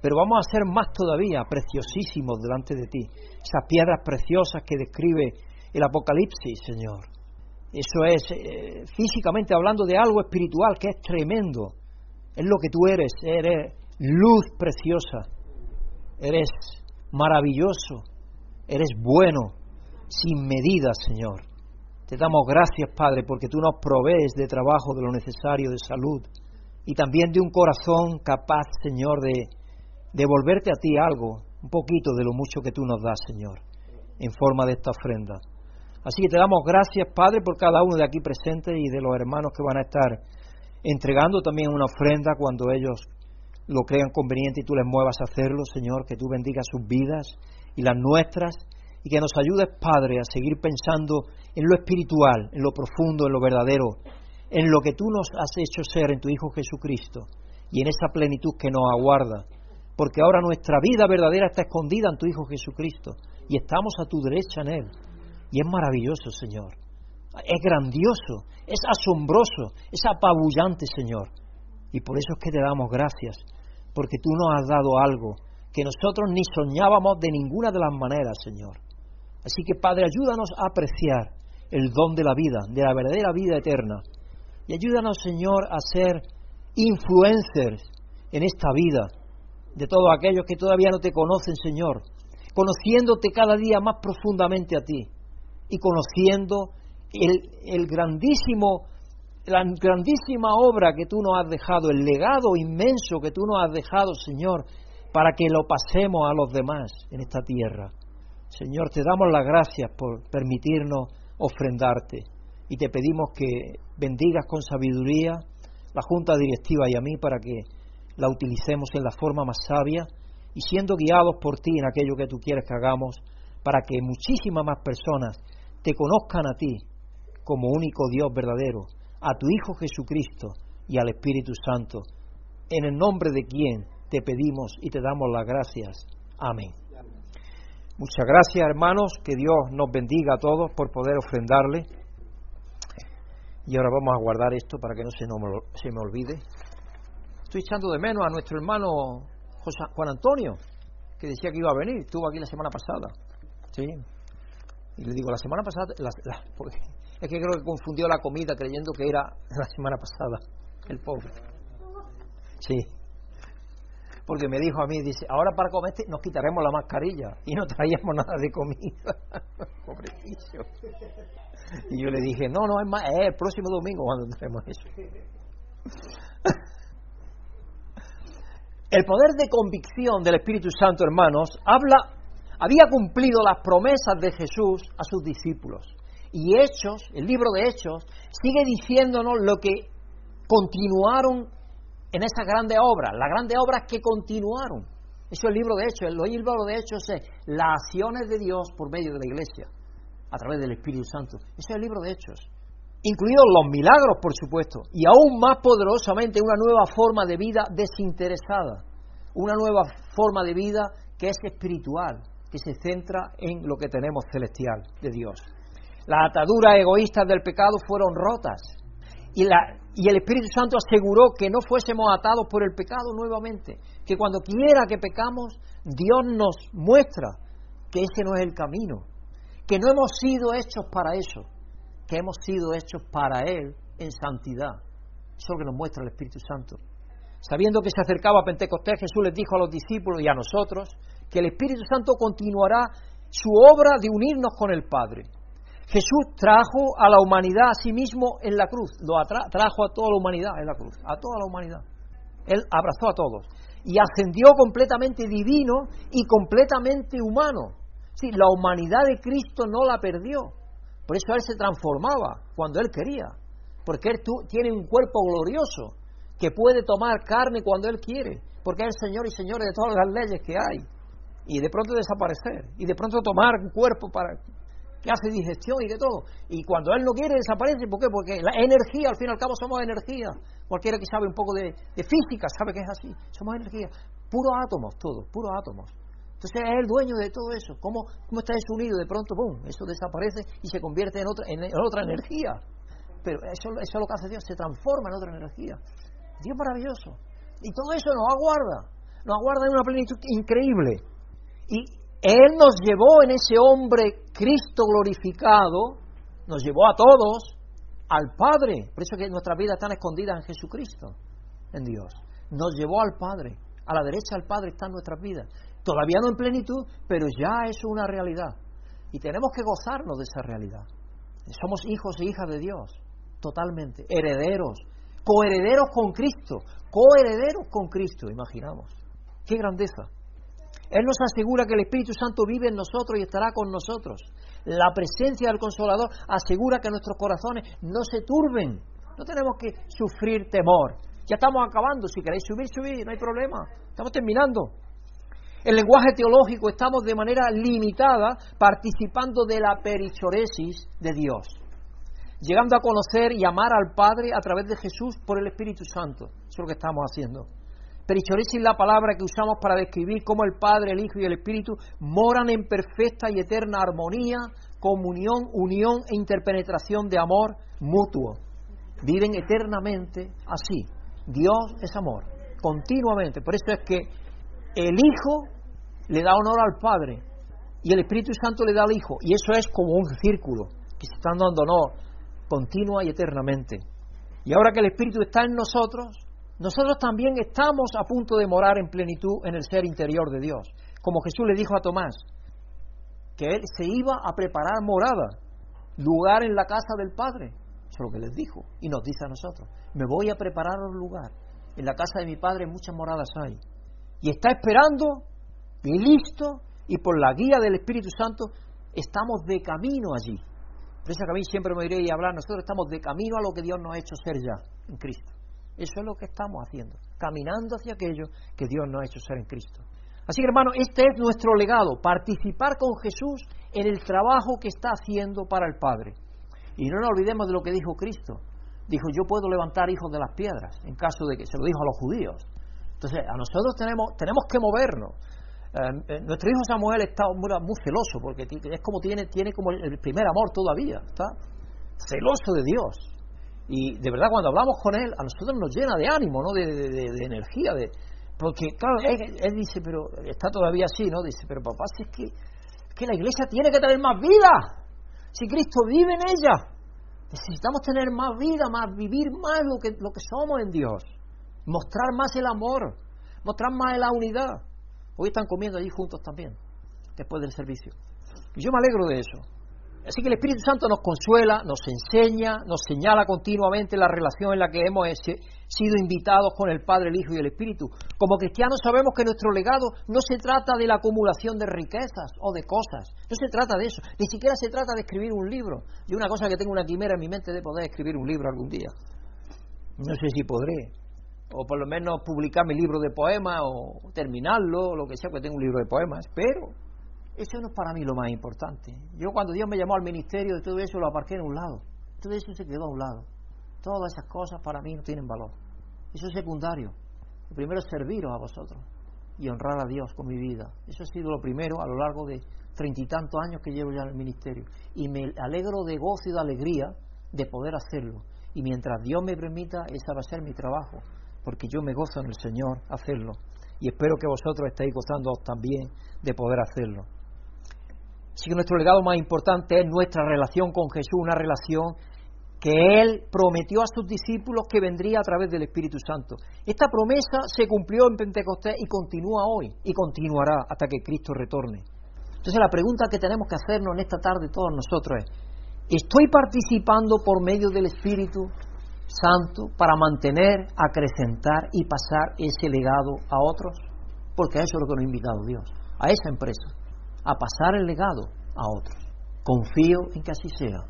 pero vamos a ser más todavía preciosísimos delante de ti, esas piedras preciosas que describe el Apocalipsis, Señor. Eso es, eh, físicamente hablando de algo espiritual que es tremendo, es lo que tú eres, eres luz preciosa, eres maravilloso, eres bueno, sin medida, Señor. Te damos gracias, Padre, porque tú nos provees de trabajo, de lo necesario, de salud y también de un corazón capaz, Señor, de devolverte a ti algo, un poquito de lo mucho que tú nos das, Señor, en forma de esta ofrenda. Así que te damos gracias, Padre, por cada uno de aquí presente y de los hermanos que van a estar entregando también una ofrenda cuando ellos lo crean conveniente y tú les muevas a hacerlo, Señor, que tú bendigas sus vidas y las nuestras y que nos ayudes, Padre, a seguir pensando en lo espiritual, en lo profundo, en lo verdadero, en lo que tú nos has hecho ser en tu Hijo Jesucristo y en esa plenitud que nos aguarda. Porque ahora nuestra vida verdadera está escondida en tu Hijo Jesucristo y estamos a tu derecha en Él. Y es maravilloso, Señor. Es grandioso, es asombroso, es apabullante, Señor. Y por eso es que te damos gracias, porque tú nos has dado algo que nosotros ni soñábamos de ninguna de las maneras, Señor. Así que Padre, ayúdanos a apreciar el don de la vida, de la verdadera vida eterna. Y ayúdanos, Señor, a ser influencers en esta vida de todos aquellos que todavía no te conocen, Señor, conociéndote cada día más profundamente a ti y conociendo el, el grandísimo, la grandísima obra que tú nos has dejado, el legado inmenso que tú nos has dejado, Señor, para que lo pasemos a los demás en esta tierra. Señor, te damos las gracias por permitirnos ofrendarte y te pedimos que bendigas con sabiduría la Junta Directiva y a mí para que la utilicemos en la forma más sabia y siendo guiados por ti en aquello que tú quieres que hagamos para que muchísimas más personas te conozcan a ti como único Dios verdadero, a tu Hijo Jesucristo y al Espíritu Santo, en el nombre de quien te pedimos y te damos las gracias. Amén. Muchas gracias, hermanos. Que Dios nos bendiga a todos por poder ofrendarle. Y ahora vamos a guardar esto para que no se, se me olvide. Estoy echando de menos a nuestro hermano José, Juan Antonio, que decía que iba a venir. Estuvo aquí la semana pasada. Sí. Y le digo, la semana pasada. es que creo que confundió la comida creyendo que era la semana pasada. El pobre. Sí porque me dijo a mí, dice, ahora para comer nos quitaremos la mascarilla y no traíamos nada de comida. Pobrecillo. Y yo le dije, no, no, es más, es el próximo domingo cuando tenemos eso. El poder de convicción del Espíritu Santo, hermanos, habla, había cumplido las promesas de Jesús a sus discípulos. Y Hechos, el libro de Hechos, sigue diciéndonos lo que continuaron en esas grandes obras, las grandes obras que continuaron. Eso es el libro de Hechos. El libro de Hechos es las acciones de Dios por medio de la iglesia, a través del Espíritu Santo. Ese es el libro de Hechos. Incluidos los milagros, por supuesto, y aún más poderosamente una nueva forma de vida desinteresada, una nueva forma de vida que es espiritual, que se centra en lo que tenemos celestial de Dios. Las ataduras egoístas del pecado fueron rotas Y, la, y el Espíritu Santo aseguró que no fuésemos atados por el pecado nuevamente, que cuando quiera que pecamos, Dios nos muestra que ese no es el camino, que no hemos sido hechos para eso, que hemos sido hechos para Él en santidad. Eso que nos muestra el Espíritu Santo. Sabiendo que se acercaba a Pentecostés, Jesús les dijo a los discípulos y a nosotros que el Espíritu Santo continuará su obra de unirnos con el Padre. Jesús trajo a la humanidad a sí mismo en la cruz, lo trajo a toda la humanidad en la cruz, a toda la humanidad. Él abrazó a todos y ascendió completamente divino y completamente humano. Sí, la humanidad de Cristo no la perdió. Por eso Él se transformaba cuando Él quería. Porque Él tiene un cuerpo glorioso que puede tomar carne cuando Él quiere. Porque es el Señor y Señor de todas las leyes que hay. Y de pronto desaparecer. Y de pronto tomar un cuerpo para que hace digestión y de todo. Y cuando Él no quiere, desaparece. ¿Por qué? Porque la energía, al fin y al cabo, somos energía. Cualquiera que sabe un poco de, física sabe que es así. Somos energía. Puros átomos, todos, puros átomos. Entonces es el dueño de todo eso. ¿Cómo, cómo está eso unido? De pronto, ¡pum! Eso desaparece y se convierte en otra, en, otra energía. Pero eso, eso es lo que hace Dios, se transforma en otra energía. Dios maravilloso. Y todo eso nos aguarda. Nos aguarda en una plenitud increíble. Y él nos llevó en ese hombre Cristo glorificado, nos llevó a todos al Padre. Por eso que nuestras vidas están escondidas en Jesucristo, en Dios. Nos llevó al Padre. A la derecha del Padre están nuestras vidas. Todavía no en plenitud, pero ya es una realidad. Y tenemos que gozarnos de esa realidad. Somos hijos e hijas de Dios, totalmente. Herederos, coherederos con Cristo, coherederos con Cristo, imaginamos. Qué grandeza. Él nos asegura que el Espíritu Santo vive en nosotros y estará con nosotros. La presencia del Consolador asegura que nuestros corazones no se turben. No tenemos que sufrir temor. Ya estamos acabando. Si queréis subir, subir, no hay problema. Estamos terminando. En lenguaje teológico estamos de manera limitada participando de la perichoresis de Dios, llegando a conocer y amar al Padre a través de Jesús por el Espíritu Santo. Eso es lo que estamos haciendo. Perichoresis es la palabra que usamos para describir cómo el Padre, el Hijo y el Espíritu moran en perfecta y eterna armonía, comunión, unión e interpenetración de amor mutuo. Viven eternamente así. Dios es amor, continuamente. Por eso es que el Hijo le da honor al Padre y el Espíritu Santo le da al Hijo. Y eso es como un círculo que se están dando honor continua y eternamente. Y ahora que el Espíritu está en nosotros, nosotros también estamos a punto de morar en plenitud en el ser interior de Dios. Como Jesús le dijo a Tomás, que él se iba a preparar morada, lugar en la casa del Padre. Eso es lo que les dijo. Y nos dice a nosotros, me voy a preparar un lugar. En la casa de mi Padre muchas moradas hay. Y está esperando y listo, y por la guía del Espíritu Santo estamos de camino allí. Por eso que a mí siempre me iré y hablar, nosotros estamos de camino a lo que Dios nos ha hecho ser ya, en Cristo. Eso es lo que estamos haciendo, caminando hacia aquello que Dios nos ha hecho ser en Cristo. Así que hermano, este es nuestro legado, participar con Jesús en el trabajo que está haciendo para el Padre. Y no nos olvidemos de lo que dijo Cristo. Dijo, yo puedo levantar hijos de las piedras, en caso de que se lo dijo a los judíos. Entonces, a nosotros tenemos, tenemos que movernos. Eh, eh, nuestro hijo Samuel está muy, muy, celoso, porque es como tiene, tiene como el primer amor todavía, está celoso de Dios. Y de verdad, cuando hablamos con él, a nosotros nos llena de ánimo, ¿no? De, de, energía. De, porque, claro, él, dice, pero está todavía así, ¿no? Dice, pero papá, si es que, que la iglesia tiene que tener más vida. Si Cristo vive en ella. Necesitamos tener más vida, más vivir más lo que, lo que somos en Dios. Mostrar más el amor. Mostrar más la unidad. Hoy están comiendo allí juntos también, después del servicio. Y yo me alegro de eso. Así que el Espíritu Santo nos consuela, nos enseña, nos señala continuamente la relación en la que hemos sido invitados con el Padre, el Hijo y el Espíritu. Como cristianos sabemos que nuestro legado no se trata de la acumulación de riquezas o de cosas, no se trata de eso, ni siquiera se trata de escribir un libro. Y una cosa que tengo una quimera en mi mente de poder escribir un libro algún día. No sé si podré, o por lo menos publicar mi libro de poemas o terminarlo, o lo que sea, porque tengo un libro de poemas, pero eso no es para mí lo más importante. Yo cuando Dios me llamó al ministerio, todo eso lo aparqué en un lado. Todo eso se quedó a un lado. Todas esas cosas para mí no tienen valor. Eso es secundario. Lo primero es serviros a vosotros y honrar a Dios con mi vida. Eso ha sido lo primero a lo largo de treinta y tantos años que llevo ya en el ministerio. Y me alegro de gozo y de alegría de poder hacerlo. Y mientras Dios me permita, ese va a ser mi trabajo, porque yo me gozo en el Señor hacerlo. Y espero que vosotros estéis gozando también de poder hacerlo. Así que nuestro legado más importante es nuestra relación con Jesús, una relación que Él prometió a sus discípulos que vendría a través del Espíritu Santo. Esta promesa se cumplió en Pentecostés y continúa hoy y continuará hasta que Cristo retorne. Entonces la pregunta que tenemos que hacernos en esta tarde todos nosotros es, ¿estoy participando por medio del Espíritu Santo para mantener, acrecentar y pasar ese legado a otros? Porque a eso es lo que nos ha invitado Dios, a esa empresa, a pasar el legado a otros. Confío en que así sea.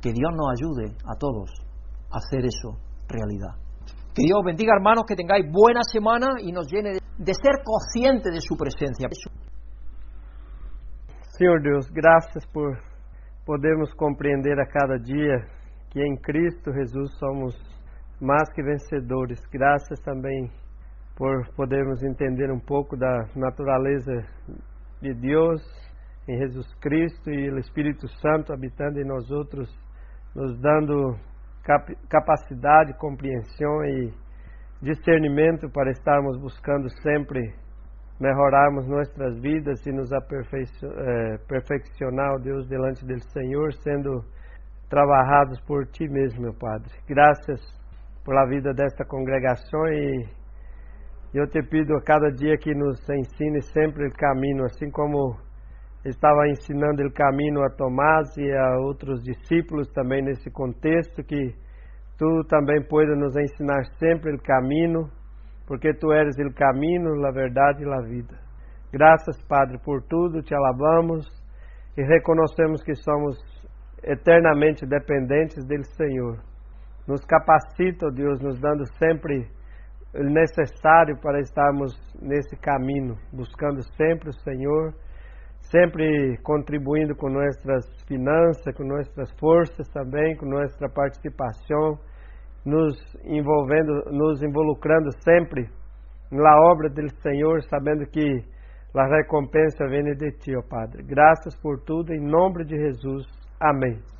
Que Dios nos ayude a todos a hacer eso realidad. Que Dios bendiga hermanos, que tengáis buena semana y nos llene de, ser conscientes de su presencia. Señor Dios, gracias por podermos compreender a cada día que em Cristo Jesus somos mais que vencedores. Graças também por podermos entender um pouco da natureza de Deus em Jesus Cristo e o Espírito Santo habitando em nós outros nos dando cap capacidade, compreensão e discernimento para estarmos buscando sempre melhorarmos nossas vidas e nos aperfeiçoar, eh, Deus, delante do Senhor, sendo trabalhados por Ti mesmo, meu Padre. Graças pela vida desta congregação e eu te pido a cada dia que nos ensine sempre o caminho, assim como estava ensinando o caminho a Tomás e a outros discípulos também nesse contexto, que tu também puedas nos ensinar sempre o caminho, porque tu eres o caminho, a verdade e a vida. Graças, Padre, por tudo, te alabamos e reconhecemos que somos eternamente dependentes do Senhor. Nos capacita, Deus, nos dando sempre necessário para estarmos nesse caminho, buscando sempre o Senhor sempre contribuindo com nossas finanças, com nossas forças também, com nossa participação, nos envolvendo, nos involucrando sempre na obra do Senhor, sabendo que a recompensa vem de Ti, ó Padre. Graças por tudo, em nome de Jesus. Amém.